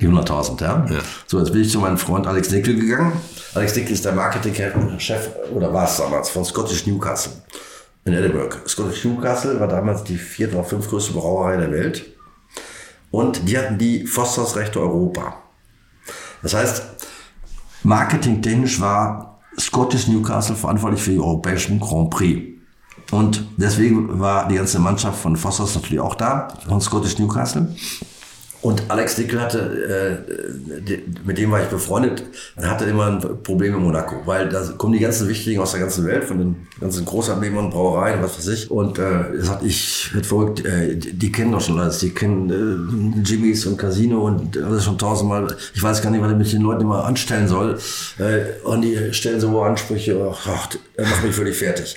Die 100.000, ja?
Ja.
So, jetzt bin ich zu meinem Freund Alex Nickel gegangen. Alex Nickel ist der Marketingchef, oder war es damals, von Scottish Newcastle in Edinburgh. Scottish Newcastle war damals die vierte oder fünftgrößte Brauerei der Welt. Und die hatten die Forsthausrechte Europa. Das heißt, marketingtechnisch war Scottish Newcastle verantwortlich für die europäischen Grand Prix. Und deswegen war die ganze Mannschaft von Fossers natürlich auch da, von Scottish Newcastle. Und Alex Dickel hatte, äh, mit dem war ich befreundet, hatte immer ein Problem in Monaco, weil da kommen die ganzen Wichtigen aus der ganzen Welt, von den ganzen Großabnehmern, Brauereien, was weiß ich. Und äh, sagt, ich werd verrückt, äh, die, kennen doch schon alles, die kennen äh, Jimmys und Casino und alles schon tausendmal. Ich weiß gar nicht, was ich mit den Leuten immer anstellen soll. Äh, und die stellen so Ansprüche, ach, ach, er macht mich völlig fertig.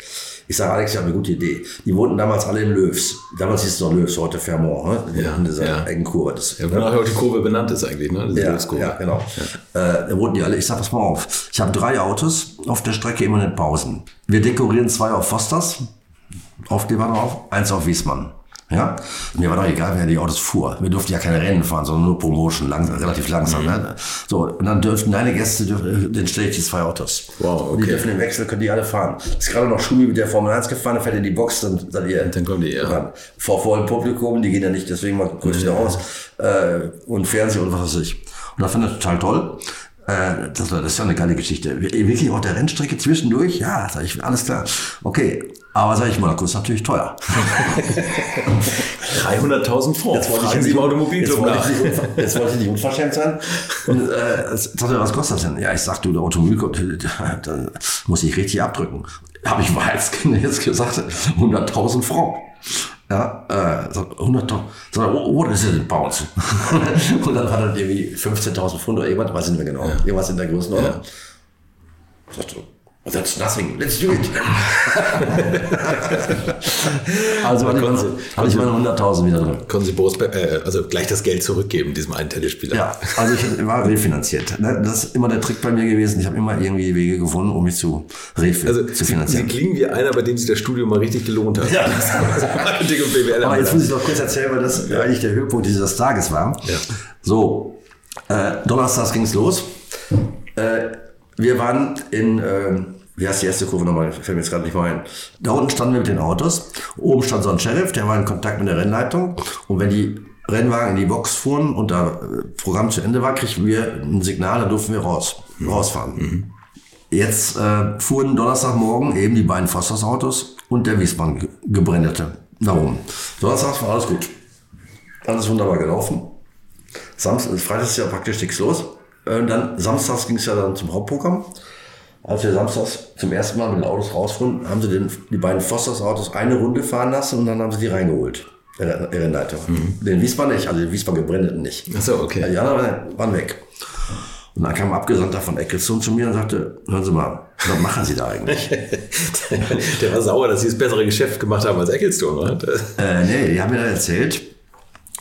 Ich sage, Alex, ich habe eine gute Idee. Die wohnten damals alle in Löws. Damals hieß es noch Löws, heute Fermont, ne?
Ja,
in dieser
ja.
engen Kurve. Das,
Ja, wonach auch die Kurve benannt ist eigentlich, ne? Diese
ja,
Hilfskurve.
ja, genau. Äh, da wurden die alle, ich sag, pass mal auf. Ich habe drei Autos, auf der Strecke immer nicht Pausen. Wir dekorieren zwei auf Fosters, Aufkleber drauf, eins auf Wiesmann. Ja? Mir war doch egal, wer die Autos fuhr. Wir durften ja keine Rennen fahren, sondern nur Promotion, langsam, relativ langsam. Ne? So, und dann dürften deine Gäste, dürfen, den stelle ich die zwei Autos.
Wow,
Und die
okay.
dürfen im Wechsel, können die alle fahren. Ist gerade noch Schumi mit der Formel 1 gefahren, dann fährt in die Box, dann seid ihr
Dann kommen die, ja.
dran. Vor vollem Publikum, die gehen ja nicht, deswegen mal kurz wieder raus. Äh, und Fernsehen und was weiß ich. Und das fand ich total toll. Äh, das, das ist ja eine geile Geschichte. Wirklich auf der Rennstrecke zwischendurch? Ja, sag ich, alles klar. Okay, aber sag ich, Monaco ist natürlich teuer.
300.000 Francs.
Jetzt wollte ich
Fragen Sie
nicht-
im Automobilclub
jetzt wollte
nach.
ich Jetzt wollte ich nicht unverschämt sein. Und äh, sagt er, was kostet das denn? Ja, ich sag, du, der Automobilclub, da, da muss ich richtig abdrücken. Habe ich Wahrheitskinder jetzt gesagt, 100.000 Francs. Ja, äh, sagt 100.000. Sagt er, oh, what is it in pounds? Und dann hat er irgendwie 15.000 Pfund oder irgendwas, weiß ich nicht mehr genau. Irgendwas in der Größenordnung. Sagt er, that's nothing, let's do it. also hatte ich meine, hatte ich meine 100.000 wieder drin.
Konnten Sie Boris, Be- äh, also gleich das Geld zurückgeben, diesem einen Tennisspieler?
Ja, also ich war refinanziert. Ne, Das ist immer der Trick bei mir gewesen. Ich habe immer irgendwie Wege gefunden, um mich zu, refi
Also
zu
Sie, Sie
finanzieren.
klingen wie einer, bei dem sich das Studium mal richtig gelohnt hat.
Ja.
Also Marketing und BWL.
Aber jetzt muss ich noch kurz erzählen, weil das eigentlich der Höhepunkt dieses Tages war.
Ja.
So, äh, donnerstags ging's los. Äh, wir waren in, äh, wie heißt die erste Kurve nochmal? Fällt mir jetzt gerade nicht mal ein. Da unten standen wir mit den Autos. Oben stand so ein Sheriff, der war in Kontakt mit der Rennleitung. Und wenn die Rennwagen in die Box fuhren und da äh, Programm zu Ende war, kriegten wir ein Signal, da durften wir raus, rausfahren. Jetzt äh, fuhren Donnerstagmorgen eben die beiden Fossers Autos und der Wiesbaden ge- gebrennete. Warum? Donnerstags war alles gut. Alles wunderbar gelaufen. Samstag, Freitags ist ja praktisch nichts los. Äh, dann samstags ging es ja dann zum Hauptprogramm. Als wir samstags zum ersten Mal mit den Autos rausfuhren, haben sie den, die beiden Fossers Autos eine Runde fahren lassen und dann haben sie die reingeholt. Der Rennleiter. Den Wiesbaden nicht, also den Wiesbaden gebrenneten nicht.
Ach so, okay.
Die anderen waren weg. Und dann kam ein Abgesandter von Ecclestone zu mir und sagte, hören Sie mal, was machen Sie da eigentlich?
Der war sauer, dass Sie das bessere Geschäft gemacht haben als Ecclestone, oder?
äh, nee, die haben mir dann erzählt,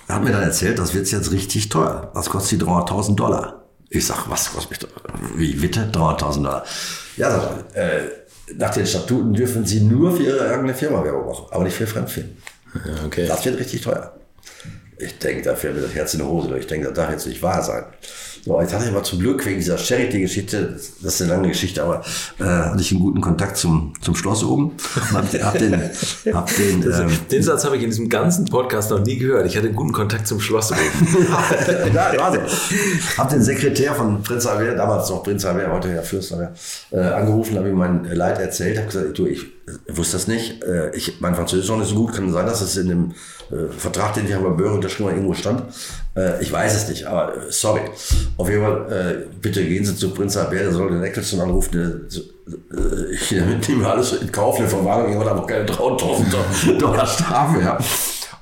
hat mir dann erzählt, das wird jetzt richtig teuer. Das kostet die 300.000 Dollar. Ich sag, was kostet mich, wie bitte? 300.000 Dollar. Ja, sagt er, äh, nach den Statuten dürfen Sie nur für Ihre eigene Firma Werbung machen, aber nicht für Fremdfirmen.
Okay.
Das wird richtig teuer. Ich denke, da fällt mir das Herz in die Hose. Ich denke, das darf jetzt nicht wahr sein. So, jetzt hatte ich aber zum Glück wegen dieser Charity-Geschichte, das ist eine lange Geschichte, aber äh, hatte ich einen guten Kontakt zum, zum Schloss oben. Hab, hab den, hab den, ähm,
Den Satz habe ich in diesem ganzen Podcast noch nie gehört. Ich hatte einen guten Kontakt zum Schloss. oben.
ja, war so. Hab den Sekretär von Prinz Albert, damals noch Prinz Albert, heute ja Fürst Albert, äh, angerufen, habe ihm mein Leid erzählt, habe gesagt, du, ich wusste das nicht, äh, ich, mein Französisch ist noch nicht so gut, kann sein, dass es in dem äh, Vertrag, den ich bei Böhre unterschrieben habe, irgendwo stand. Äh, ich weiß es nicht, aber äh, sorry. Auf jeden Fall, äh, bitte gehen Sie zu Prinz Albert, der soll den Eccleston anrufen, der, äh, ich nehme alles in Kauf, eine Verwarnung, irgendwann aber keine 3000 Dollar Strafe, ja.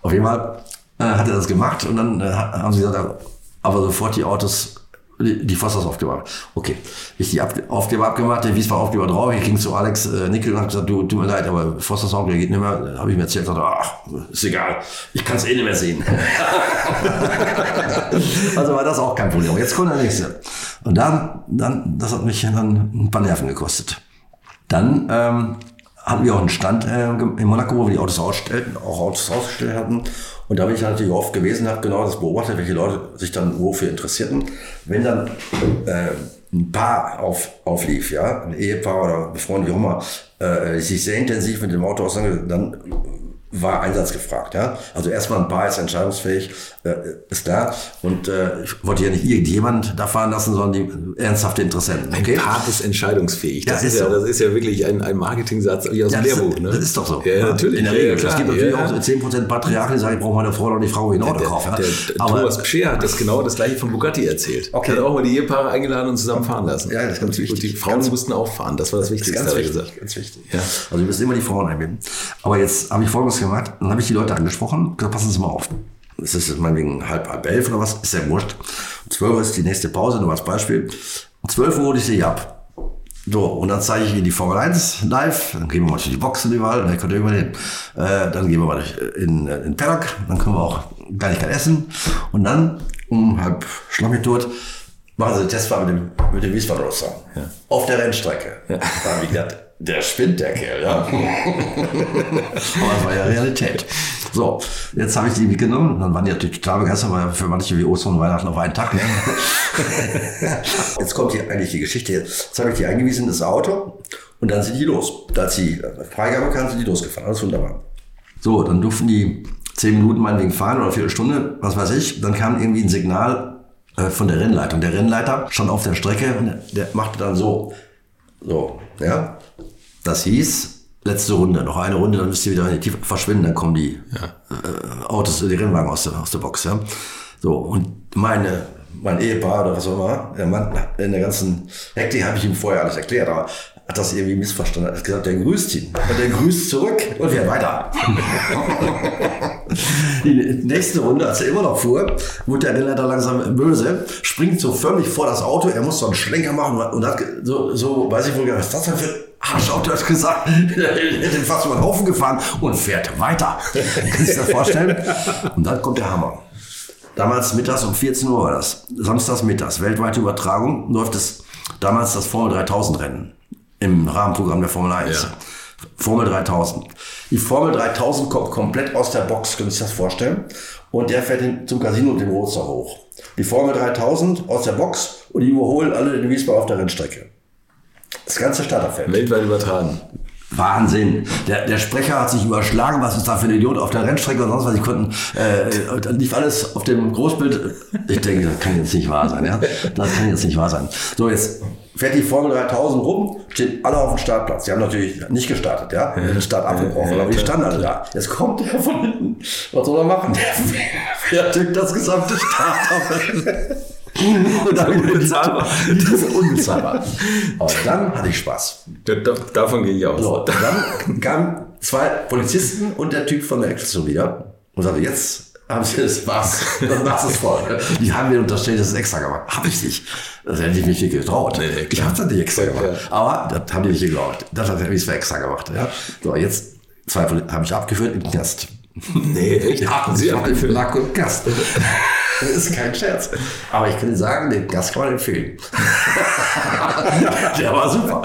Auf jeden Fall äh, hat er das gemacht und dann haben sie gesagt, aber sofort die Autos, die, die Fossers aufgebaut. Okay, ich die Ab Aufgeber abgemacht, der Wiesbaden Aufgeber drauf, ich ging zu Alex äh, Nickel und habe gesagt, du, tut mir leid, aber Fossers Aufgeber geht nicht mehr. Habe ich mir erzählt, sagte, ach, ist egal, ich kann es eh nicht mehr sehen. also war das auch kein Problem. Jetzt kommt der nächste. Und dann, dann, das hat mich dann ein paar Nerven gekostet. Dann ähm, hatten wir auch einen Stand äh, in Monaco, wo wir die Autos ausstellten, auch Autos ausgestellt hatten. Und da bin ich natürlich oft gewesen, habe genau das beobachtet, welche Leute sich dann wofür interessierten. Wenn dann äh, ein Paar auf, auflief, ja, ein Ehepaar oder befreundet, wie auch immer, äh, sich sehr intensiv mit dem Auto auseinandergesetzt, dann war Einsatz gefragt. Ja? Also erstmal ein Paar ist entscheidungsfähig, äh, ist da. Und äh, ich wollte ja nicht irgendjemand da fahren lassen, sondern die ernsthafte Interessenten.
Ein Paar ist entscheidungsfähig. Das,
Ja,
ist
ist
ja,
so.
das ist ja wirklich ein, ein Marketing-Satz aus
Ja,
dem
das,
Lehrbuch. Ne?
das ist doch so.
Ja, ja, natürlich.
In der
Ja,
Regel.
ja, klar.
es gibt natürlich
ja,
auch so 10% Patriarchen, die sagen, ich brauche meine Frau oder die Frau, die ein Auto kaufen.
der, der Thomas Pscher hat das genau das gleiche von Bugatti erzählt.
Okay.
Er hat auch mal die Ehepaare eingeladen und zusammen fahren lassen.
Ja, das ist ganz
und,
wichtig.
Und die Frauen
Ganz-
mussten auch fahren. Das war das Wichtigste,
ganz wichtig,
gesagt.
ganz wichtig.
Ja.
Also wir müssen immer die Frauen einbinden. Aber jetzt habe ich Folgendes gemacht, dann habe ich die Leute angesprochen, gesagt, passen Sie mal auf. Es ist meinetwegen halb, halb elf oder was, ist ja wurscht. Um zwölf Uhr ist die nächste Pause, nur als Beispiel. Um zwölf Uhr hole ich sie ab. So, und dann zeige ich Ihnen die Formel 1 live, dann gehen wir mal durch die Boxen überall, dann könnt ihr überall hin. Äh, dann gehen wir mal in, in, in Paddock, dann können wir auch Kleinigkeit essen. Und dann, um halb schlammig tot, machen sie Testfahrt mit dem, mit dem Wiesbaden Roster. Auf der Rennstrecke. Da habe ich gedacht, der spinnt, der Kerl, ja. Aber das war ja Realität. So, jetzt habe ich die mitgenommen. Dann waren die natürlich total begeistert, weil für manche wie Ostern und Weihnachten auf einen Tag. Ne? jetzt kommt hier eigentlich die Geschichte. Jetzt habe ich die eingewiesen in das Auto und dann sind die los. Da sie Freigabe kann, sind die losgefahren. Alles wunderbar. So, dann durften die zehn Minuten meinetwegen fahren oder eine Viertelstunde, was weiß ich. Dann kam irgendwie ein Signal, äh, von der Rennleiter. Und der Rennleiter stand auf der Strecke und der machte dann so. So, ja. Das hieß, letzte Runde, noch eine Runde, dann müsst ihr wieder in die Tiefe verschwinden, dann kommen die äh, Autos, die Rennwagen aus der, aus der Box. Ja. So, und meine, mein Ehepaar oder was auch immer, der Mann in der ganzen Hektik habe ich ihm vorher alles erklärt, aber hat das irgendwie missverstanden, Er hat gesagt, der grüßt ihn. Und der grüßt zurück und wir weiter. Die nächste Runde, als er immer noch fuhr, wurde der Rennleiter langsam böse, springt so förmlich vor das Auto, er muss so einen Schlenker machen und hat so, so weiß ich wohl, was ist das denn für ein Arschauto, hat gesagt, er hätte fast über den Haufen gefahren und fährt weiter. Kannst du dir das vorstellen? Und dann kommt der Hammer. Damals mittags um 14 Uhr war das. Samstags mittags. Weltweite Übertragung läuft es damals das Formel 3000 Rennen im Rahmenprogramm der Formel 1.
Ja.
Formel 3000. Die Formel 3000 kommt komplett aus der Box, können Sie sich das vorstellen? Und der fährt hin zum Casino und den Roadster hoch. Die Formel 3000 aus der Box und die überholen alle den Wiesbaden auf der Rennstrecke. Das ganze Starterfeld.
Weltweit übertragen.
Wahnsinn. Der, der Sprecher hat sich überschlagen, was ist da für ein Idiot auf der Rennstrecke und sonst was. Die konnten, äh, dann lief alles auf dem Großbild. Ich denke, das kann jetzt nicht wahr sein, ja. Das kann jetzt nicht wahr sein. So, jetzt fährt die Formel 3000 rum, stehen alle auf dem Startplatz. Die haben natürlich nicht gestartet, ja. Den Start abgebrochen, aber die standen alle da. Jetzt kommt der von hinten. Was soll er machen? Der fährt durch das gesamte Starterfeld. Dann unbezahlbar. Das ist unbezahlbar. Aber dann hatte ich Spaß.
Da, da, davon gehe ich aus.
So, dann kamen zwei Polizisten und der Typ von der Expedition wieder und sagte, jetzt haben sie das was, dann machst es voll. Die haben mir unterstellt, das ist extra gemacht. Hab ich nicht. Das hätte ich mich nicht getraut.
Nee, nee,
ich hab's dann nicht extra
Ja,
gemacht. Aber das haben die nicht geglaubt. Das hat ich extra gemacht. Ja. So, jetzt zwei habe ich abgeführt im Knast.
Nee, echt?
Ja,
Sie haben
Lack und Gast. Das ist kein Scherz. Aber ich kann sagen, den Gast kann man empfehlen. Der war super.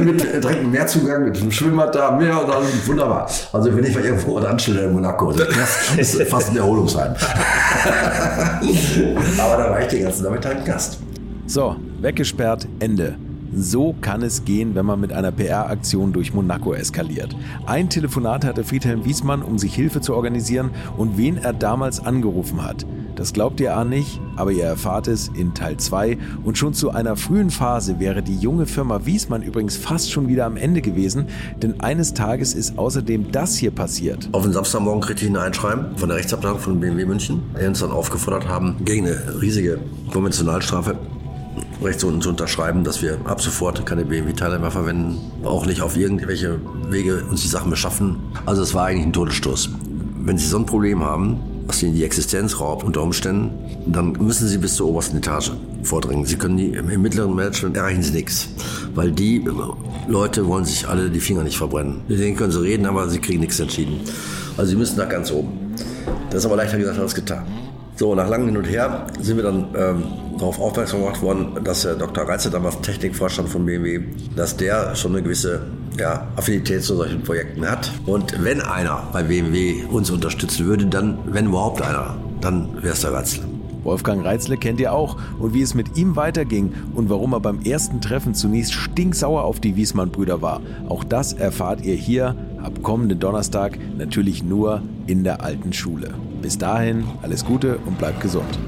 Mit direkt einem Meerzugang, mit einem Schwimmbad da, Meer und alles. Wunderbar. Also wenn ich mal irgendwo oder anstelle in Monaco, das ist fast ein Erholungsheim. Aber da war ich den ganzen Nachmittag Gast.
So, weggesperrt, Ende. So kann es gehen, wenn man mit einer PR-Aktion durch Monaco eskaliert. Ein Telefonat hatte Friedhelm Wiesmann, um sich Hilfe zu organisieren und wen er damals angerufen hat. Das glaubt ihr auch nicht, aber ihr erfahrt es in Teil 2. Und schon zu einer frühen Phase wäre die junge Firma Wiesmann übrigens fast schon wieder am Ende gewesen, denn eines Tages ist außerdem das hier passiert.
Auf den Samstagmorgen kriegte ich ein Einschreiben von der Rechtsabteilung von BMW München, die uns dann aufgefordert haben, gegen eine riesige Konventionalstrafe rechts unten zu unterschreiben, dass wir ab sofort keine BMW-Teile mehr verwenden, auch nicht auf irgendwelche Wege uns die Sachen beschaffen. Also es war eigentlich ein Todesstoß. Wenn Sie so ein Problem haben, was Ihnen die Existenz raubt unter Umständen, dann müssen Sie bis zur obersten Etage vordringen. Sie können die, im mittleren Management erreichen Sie nichts, weil die Leute wollen sich alle die Finger nicht verbrennen. Mit denen können Sie reden, aber Sie kriegen nichts entschieden. Also Sie müssen da ganz oben. Das ist aber leichter gesagt als getan. So, nach langem Hin und Her sind wir dann ähm, darauf aufmerksam gemacht worden, dass der Dr. Reitze, damals Technikvorstand von BMW, dass der schon eine gewisse ja, Affinität zu solchen Projekten hat. Und wenn einer bei BMW uns unterstützen würde, dann, wenn überhaupt einer, dann wäre es der Reitze.
Wolfgang Reitzle kennt ihr auch und wie es mit ihm weiterging und warum er beim ersten Treffen zunächst stinksauer auf die Wiesmann-Brüder war. Auch das erfahrt ihr hier ab kommenden Donnerstag natürlich nur in der alten Schule. Bis dahin alles Gute und bleibt gesund.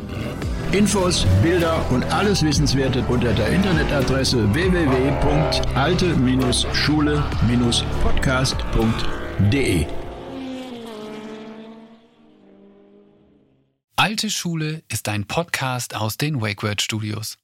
Infos, Bilder und alles Wissenswerte unter der Internetadresse www.alte-schule-podcast.de.
Alte Schule ist ein Podcast aus den WakeWord Studios.